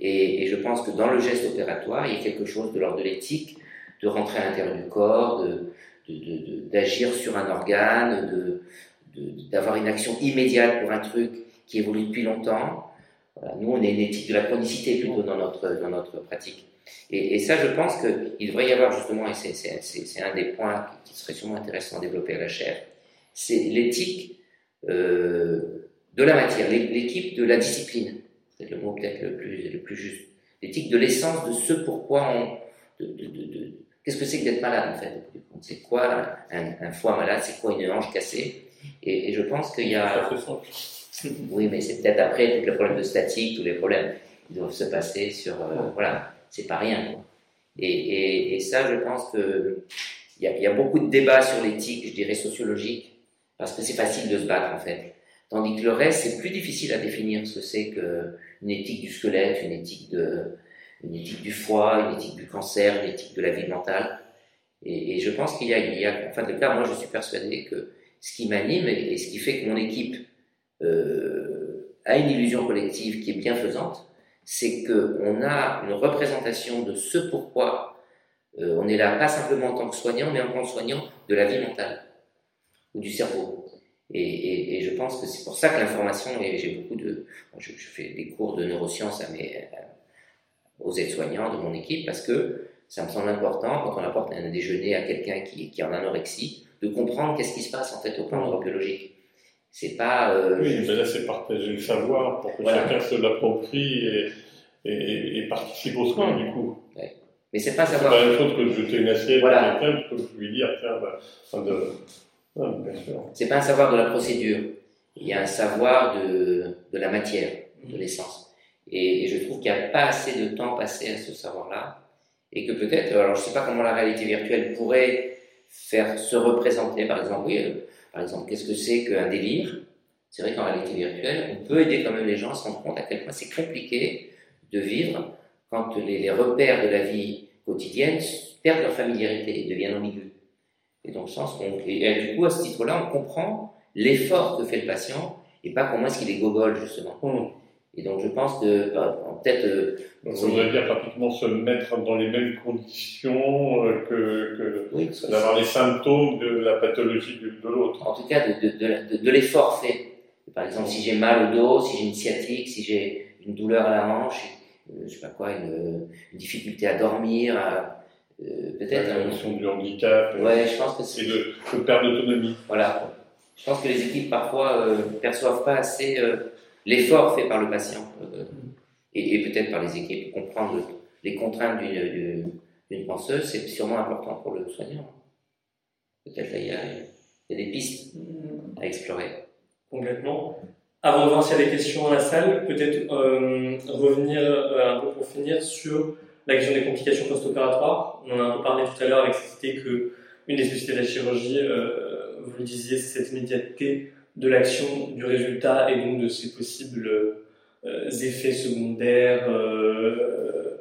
B: Et, je pense que dans le geste opératoire, il y a quelque chose de l'ordre de l'éthique, de rentrer à l'intérieur du corps, d'agir sur un organe, d'avoir une action immédiate pour un truc qui évolue depuis longtemps. Nous, on est une éthique de la chronicité plutôt dans notre, dans notre pratique. Et, ça, je pense qu'il devrait y avoir justement, et c'est un des points qui serait sûrement intéressant à développer à la chaire, c'est l'éthique euh, de la matière, l'équipe de la discipline c'est le mot peut-être le plus, le plus juste, l'éthique de l'essence de ce pourquoi on... De, de, de, Qu'est-ce que c'est que d'être malade en fait? C'est quoi un, foie malade? C'est quoi une hanche cassée? Et, je pense qu'il y a... Oui, mais c'est peut-être après tous les problèmes de statique, tous les problèmes qui doivent se passer sur... Euh, voilà, c'est pas rien. Et, et, et, ça, je pense que il y, y, a beaucoup de débats sur l'éthique, je dirais sociologique, parce que c'est facile de se battre en fait. Tandis que le reste, c'est plus difficile à définir ce que c'est qu'une éthique du squelette, une éthique, du foie, une éthique du cancer, une éthique de la vie mentale. Et, je pense qu'il y a, a, enfin, de cas, moi, je suis persuadé que ce qui m'anime et, ce qui fait que mon équipe euh, a une illusion collective qui est bienfaisante, c'est qu'on a une représentation de ce pourquoi euh, on est là, pas simplement en tant que soignant, mais en tant que soignant de la vie mentale ou du cerveau. Et, je pense que c'est pour ça que l'information, et j'ai beaucoup de. Je, fais des cours de neurosciences à mes, aux aides-soignants de mon équipe parce que ça me semble important quand on apporte un déjeuner à quelqu'un qui, qui est en anorexie de comprendre qu'est-ce qui se passe en fait au plan neurobiologique. C'est pas.
C: Euh, oui, mais là c'est partager le savoir pour que chacun se l'approprie et, et, participe au soin du coup.
B: Mais c'est pas savoir.
C: C'est pas la même chose que de jeter une assiette à quelqu'un que je lui dire tiens, bah, de,
B: c'est pas un savoir de la procédure, il y a un savoir de, de la matière, de l'essence. Et, je trouve qu'il n'y a pas assez de temps passé à ce savoir-là, et que peut-être, alors je sais pas comment la réalité virtuelle pourrait faire se représenter, par exemple, oui, euh, par exemple, qu'est-ce que c'est qu'un délire? C'est vrai qu'en réalité virtuelle, on peut aider quand même les gens à se rendre compte à quel point c'est compliqué de vivre quand les, les repères de la vie quotidienne perdent leur familiarité et deviennent ambigus. Et dans le sens qu'on, et, du coup, à ce titre-là, on comprend l'effort que fait le patient et pas comment est-ce qu'il est gogol, justement. Mmh. Et donc, je pense que, bah, peut-être. Euh,
C: ça voudrait dire pratiquement se mettre dans les mêmes conditions euh, que, que d'avoir les symptômes de la pathologie de, l'autre.
B: En tout cas, de, de, de l'effort fait. Par exemple, si j'ai mal au dos, si j'ai une sciatique, si j'ai une douleur à la hanche, euh, je sais pas quoi, une, une difficulté à dormir, à,
C: euh, peut-être. La notion du handicap.
B: Ouais, je pense que c'est.
C: Et de, de perte d'autonomie.
B: Voilà. Je pense que les équipes parfois ne euh, perçoivent pas assez euh, l'effort fait par le patient et, et peut-être par les équipes. Comprendre les contraintes d'une penseuse, c'est sûrement important pour le soignant. Peut-être là, il y a. il y a des pistes mm. à explorer.
A: Complètement. Avant de voir s'il y a des questions dans la salle, peut-être euh, revenir euh, un peu pour finir sur la question des complications post-opératoires. On en a un peu parlé tout à l'heure avec cette idée que une des spécificités de la chirurgie, euh, vous le disiez, c'est cette immédiateté de l'action, du résultat et donc de ses possibles euh, effets secondaires. Euh,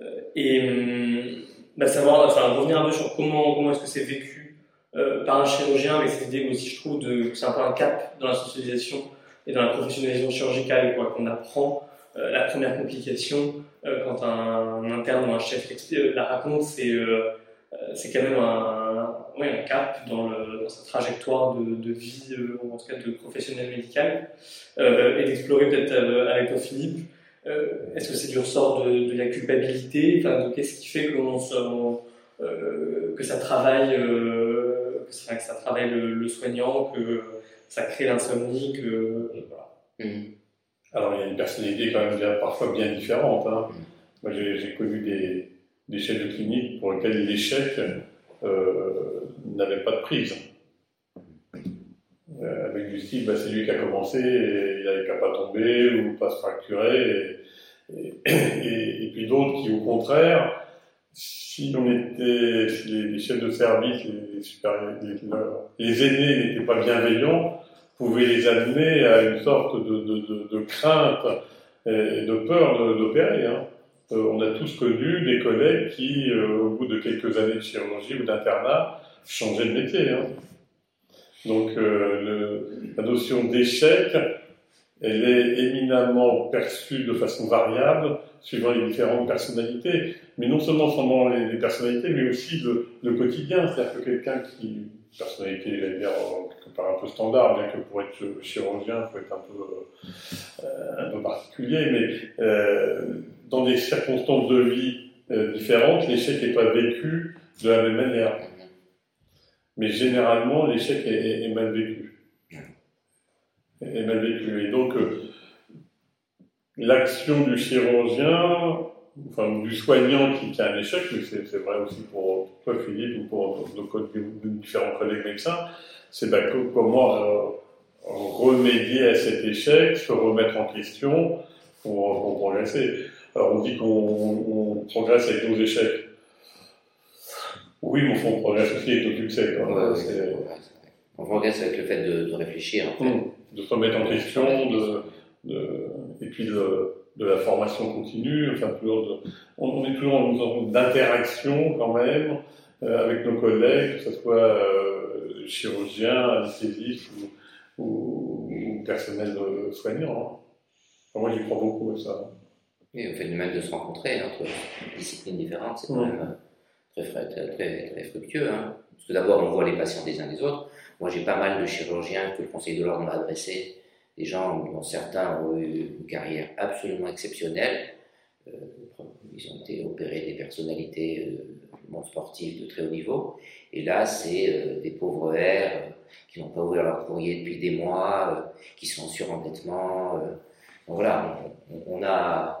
A: euh, et hum, bah, savoir, enfin, revenir un peu sur comment, comment est-ce que c'est vécu par un chirurgien, avec cette idée aussi, je trouve, de, c'est un peu un cap dans la socialisation et dans la professionnalisation chirurgicale, quoi, qu'on apprend la première complication quand un, interne ou un chef la raconte, c'est c'est quand même un, cap dans, sa trajectoire de, vie, en tout cas de professionnel médical, et d'explorer peut-être avec toi Philippe, est-ce que c'est du ressort de, la culpabilité? Enfin, Qu'est-ce qui fait que, euh, ça travaille, euh, que, ça, travaille le, soignant, que ça crée l'insomnie que,
C: voilà. Mmh. Alors il y a une personnalité quand même bien, parfois bien différente. Hein. Mmh. Moi j'ai connu des, des, chefs de clinique pour lesquels l'échec euh, n'avait pas de prise. Euh, avec du style, bah, c'est lui qui a commencé, et il n'avait qu'à pas tomber ou pas se fracturer. Et, et, et puis d'autres qui, au contraire, si on était, si les, chefs de service, les, les, les aînés n'étaient pas bienveillants, pouvaient les amener à une sorte de, de, de, crainte et de peur d'opérer. Hein. Euh, on a tous connu des collègues qui, euh, au bout de quelques années de chirurgie ou d'internat, changeaient de métier. Hein. Donc euh, la notion d'échec, elle est éminemment perçue de façon variable suivant les différentes personnalités, mais non seulement selon les, personnalités, mais aussi le quotidien. C'est-à-dire que quelqu'un qui, personnalité, je dire, par un peu standard, bien que pour être chirurgien, il faut être un peu, euh, un peu particulier, mais euh, dans des circonstances de vie euh, différentes, l'échec n'est pas vécu de la même manière. Mais généralement, l'échec est, mal vécu. Est mal vécu. Et donc, euh, l'action du chirurgien, enfin du soignant qui, a un échec, mais c'est vrai aussi pour toi Philippe ou pour nos, différents collègues médecins, c'est ben, comment euh, remédier à cet échec, se remettre en question pour, pour progresser. Alors on dit qu'on progresse avec nos échecs. Oui, mais on progresse aussi avec nos succès.
B: on progresse avec le fait de, réfléchir. En
C: fait. Mmh. De se remettre en question, de, de, et puis de, de, la formation continue. Enfin, toujours on, est toujours une sorte d'interaction quand même euh, avec nos collègues, que ce soit euh, chirurgiens, anesthésistes ou, ou, personnel soignant. Hein. moi, j'y crois beaucoup à ça.
B: Oui, on fait mal de se rencontrer entre disciplines différentes, c'est quand même très, très, très, fructueux. Hein. Parce que d'abord, on voit les patients des uns des autres. Moi, j'ai pas mal de chirurgiens que le Conseil de l'ordre m'a adressé, des gens dont certains ont eu une carrière absolument exceptionnelle. Euh, ils ont été opérés des personnalités euh, du monde sportif de très haut niveau. Et là, c'est euh, des pauvres airs qui n'ont pas ouvert leur courrier depuis des mois, qui sont en surendettement. voilà, on a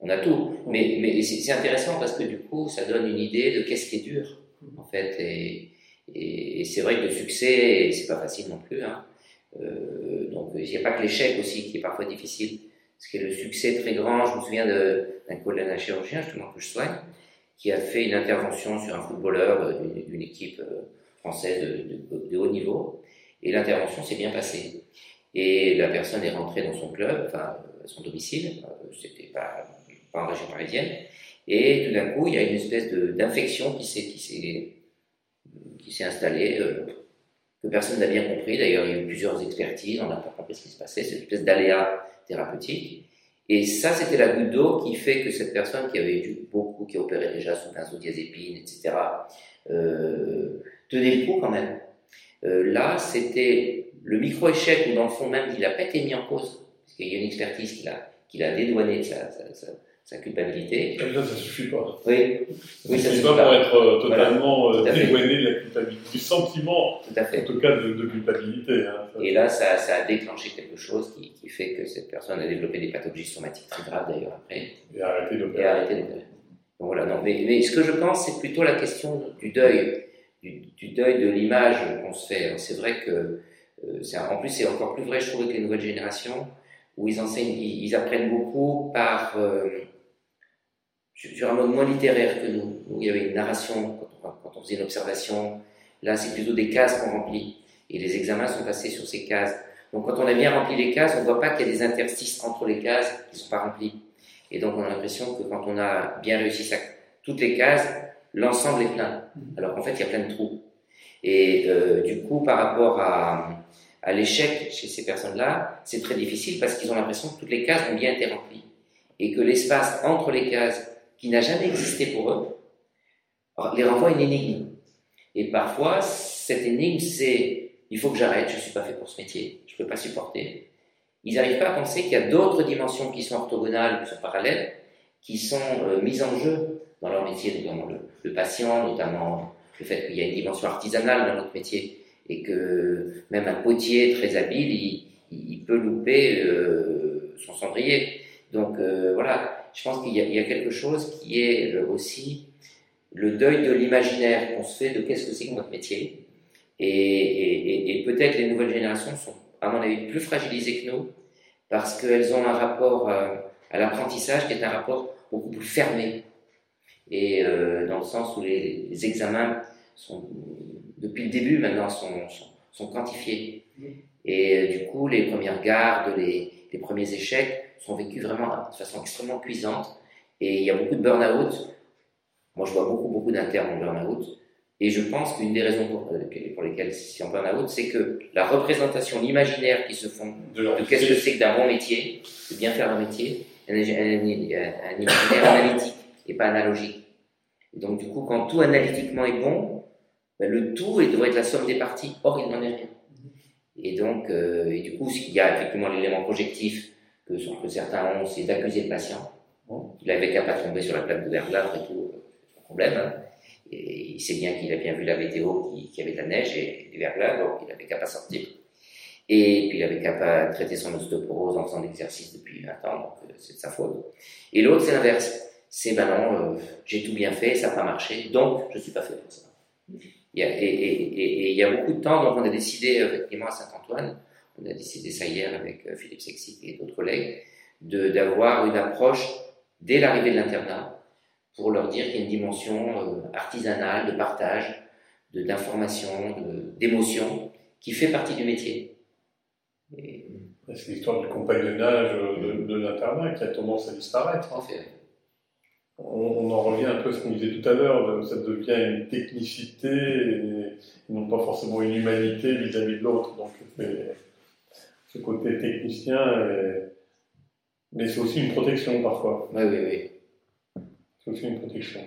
B: on a tout. Mais, mais c'est intéressant parce que du coup, ça donne une idée de qu'est-ce qui est dur, en fait. Et, et, c'est vrai que le succès, c'est pas facile non plus. Hein. Euh, donc, il n'y a pas que l'échec aussi qui est parfois difficile. Parce que le succès très grand, je me souviens d'un collègue, d'un chirurgien, justement, que je soigne, qui a fait une intervention sur un footballeur euh, d'une équipe euh, française de, haut niveau. Et l'intervention s'est bien passée. Et la personne est rentrée dans son club, son domicile. C'était pas en région parisienne. Et tout d'un coup, il y a une espèce d'infection qui s'est qui installée, personne n'a bien compris. D'ailleurs, il y a eu plusieurs expertises, on n'a pas compris ce qui se passait, cette espèce d'aléa thérapeutique. Et ça, c'était la goutte d'eau qui fait que cette personne qui avait eu beaucoup, qui opérait déjà sous benzodiazépine, etc., euh, tenait le coup quand même. Euh, là, c'était le micro-échec où, dans le fond, même, il n'a pas été mis en cause, parce qu'il y a une expertise qui l'a dédouané de sa culpabilité.
C: Comme ça, ça suffit pas.
B: Oui,
C: oui ça suffit pas pour être euh, totalement voilà. Euh, dédouané de la culpabilité, du sentiment,
B: tout à fait.
C: en tout cas, de, culpabilité. Hein,
B: Et là, ça, ça, a déclenché quelque chose qui, qui, fait que cette personne a développé des pathologies somatiques très graves d'ailleurs après.
C: Et arrêté d'opérer.
B: Et arrêté d'opérer. Donc voilà, non, mais, mais, ce que je pense, c'est plutôt la question du deuil. du, deuil de l'image qu'on se fait. C'est vrai que, en plus, c'est encore plus vrai, je trouve, avec les nouvelles générations, où ils enseignent, ils, apprennent beaucoup par sur un mode moins littéraire que nous. Nous, il y avait une narration quand on, faisait une observation. Là, c'est plutôt des cases qu'on remplit. Et les examens sont passés sur ces cases. Donc, quand on a bien rempli les cases, on ne voit pas qu'il y a des interstices entre les cases qui ne sont pas remplies. Et donc, on a l'impression que quand on a bien réussi ça, toutes les cases, l'ensemble est plein. Alors qu'en fait, il y a plein de trous. Et euh, du coup, par rapport à, à l'échec chez ces personnes-là, c'est très difficile parce qu'ils ont l'impression que toutes les cases ont bien été remplies. Et que l'espace entre les cases qui n'a jamais existé pour eux, les renvoie à une énigme. Et parfois, cette énigme, c'est il faut que j'arrête, je ne suis pas fait pour ce métier, je ne peux pas supporter. Ils n'arrivent pas à penser qu'il y a d'autres dimensions qui sont orthogonales, qui sont parallèles, qui sont euh, mises en jeu dans leur métier, notamment le, patient, notamment le fait qu'il y a une dimension artisanale dans notre métier, et que même un potier très habile, il, peut louper euh, son cendrier. Donc euh, voilà, je pense qu'il y, a quelque chose qui est euh, aussi le deuil de l'imaginaire qu'on se fait de qu'est-ce que c'est que notre métier. Et, peut-être les nouvelles générations sont, à mon avis, plus fragilisées que nous parce qu'elles ont un rapport euh, à l'apprentissage qui est un rapport beaucoup plus fermé. Et euh, dans le sens où les, examens sont, depuis le début maintenant, sont, sont, quantifiés. Et du coup, les premières gardes, les, les premiers échecs sont vécus vraiment de façon extrêmement cuisante. Et il y a beaucoup de burn-out. Moi, je vois beaucoup, beaucoup d'internes en burn-out. Et je pense qu'une des raisons pour, euh, pour lesquelles c'est en burn-out, c'est que la représentation, l'imaginaire qui se font de, qu'est-ce que c'est que d'un bon métier, de bien faire un métier, un, un, imaginaire analytique et pas analogique. donc, du coup, quand tout analytiquement est bon, ben, le tout doit être la somme des parties. Or, il n'en est rien. Et donc, euh, et du coup, il y a effectivement l'élément projectif que, que certains ont, c'est d'accuser le patient. Il avait qu'à pas tomber sur la plaque de verglas et tout, pas problème. Hein. Et il sait bien qu'il a bien vu la météo, qu'il avait de la neige et des verglas, donc il avait qu'à pas sortir. Et puis il avait qu'à pas traiter son ostéoporose en faisant l'exercice depuis 20 ans, donc euh, c'est de sa faute. Et l'autre, c'est l'inverse. C'est ben non, euh, j'ai tout bien fait, ça n'a pas marché, donc je suis pas fait pour ça. Et, il y a beaucoup de temps, donc on a décidé, effectivement, à Saint-Antoine, on a décidé ça hier avec euh, Philippe Sexic et d'autres collègues, d'avoir une approche dès l'arrivée de l'internat pour leur dire qu'il y a une dimension euh, artisanale, de partage, d'information, d'émotion qui fait partie du métier.
C: C'est l'histoire du compagnonnage de, de l'internat qui a tendance à disparaître.
B: En fait.
C: On, en revient un peu à ce qu'on disait tout à l'heure, ça devient une technicité et, non pas forcément une humanité vis-à-vis de l'autre. Donc ce côté technicien, mais c'est aussi une protection parfois.
B: Oui, oui, oui.
C: C'est aussi une protection.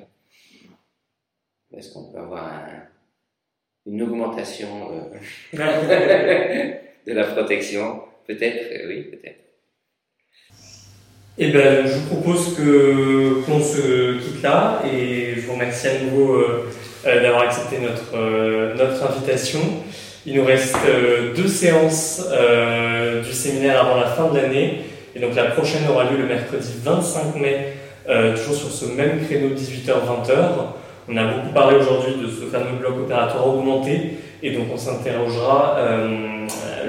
B: Est-ce qu'on peut avoir une augmentation euh, de la protection? Peut-être, oui, peut-être.
A: Eh ben, je vous propose que qu'on se quitte là et je vous remercie à nouveau euh, euh, d'avoir accepté notre euh, notre invitation. Il nous reste deux séances du séminaire avant la fin de l'année et donc la prochaine aura lieu le mercredi 25 mai, toujours sur ce même créneau 18h-20h. On a beaucoup parlé aujourd'hui de ce fameux bloc opératoire augmenté et donc on s'interrogera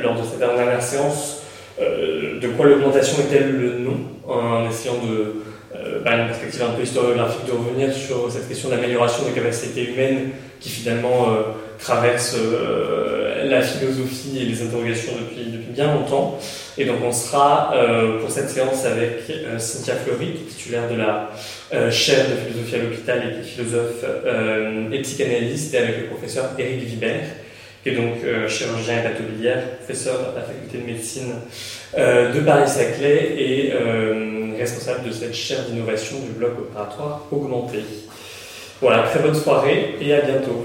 A: lors de cette dernière séance euh, de quoi l'augmentation est-elle le nom, en essayant de, euh, bah, perspective un peu historiographique, de revenir sur cette question d'amélioration des capacités humaines qui finalement euh, traverse la philosophie et les interrogations depuis, depuis bien longtemps. Et donc on sera pour cette séance avec Cynthia Fleury, titulaire de la chaire de philosophie à l'hôpital et philosophe et psychanalyste, et avec le professeur Éric Vibert qui est donc euh, chirurgien hépatobiliaire, professeur à la faculté de médecine euh, de Paris-Saclay et euh, responsable de cette chaire d'innovation du bloc opératoire augmenté. Voilà, très bonne soirée et à bientôt.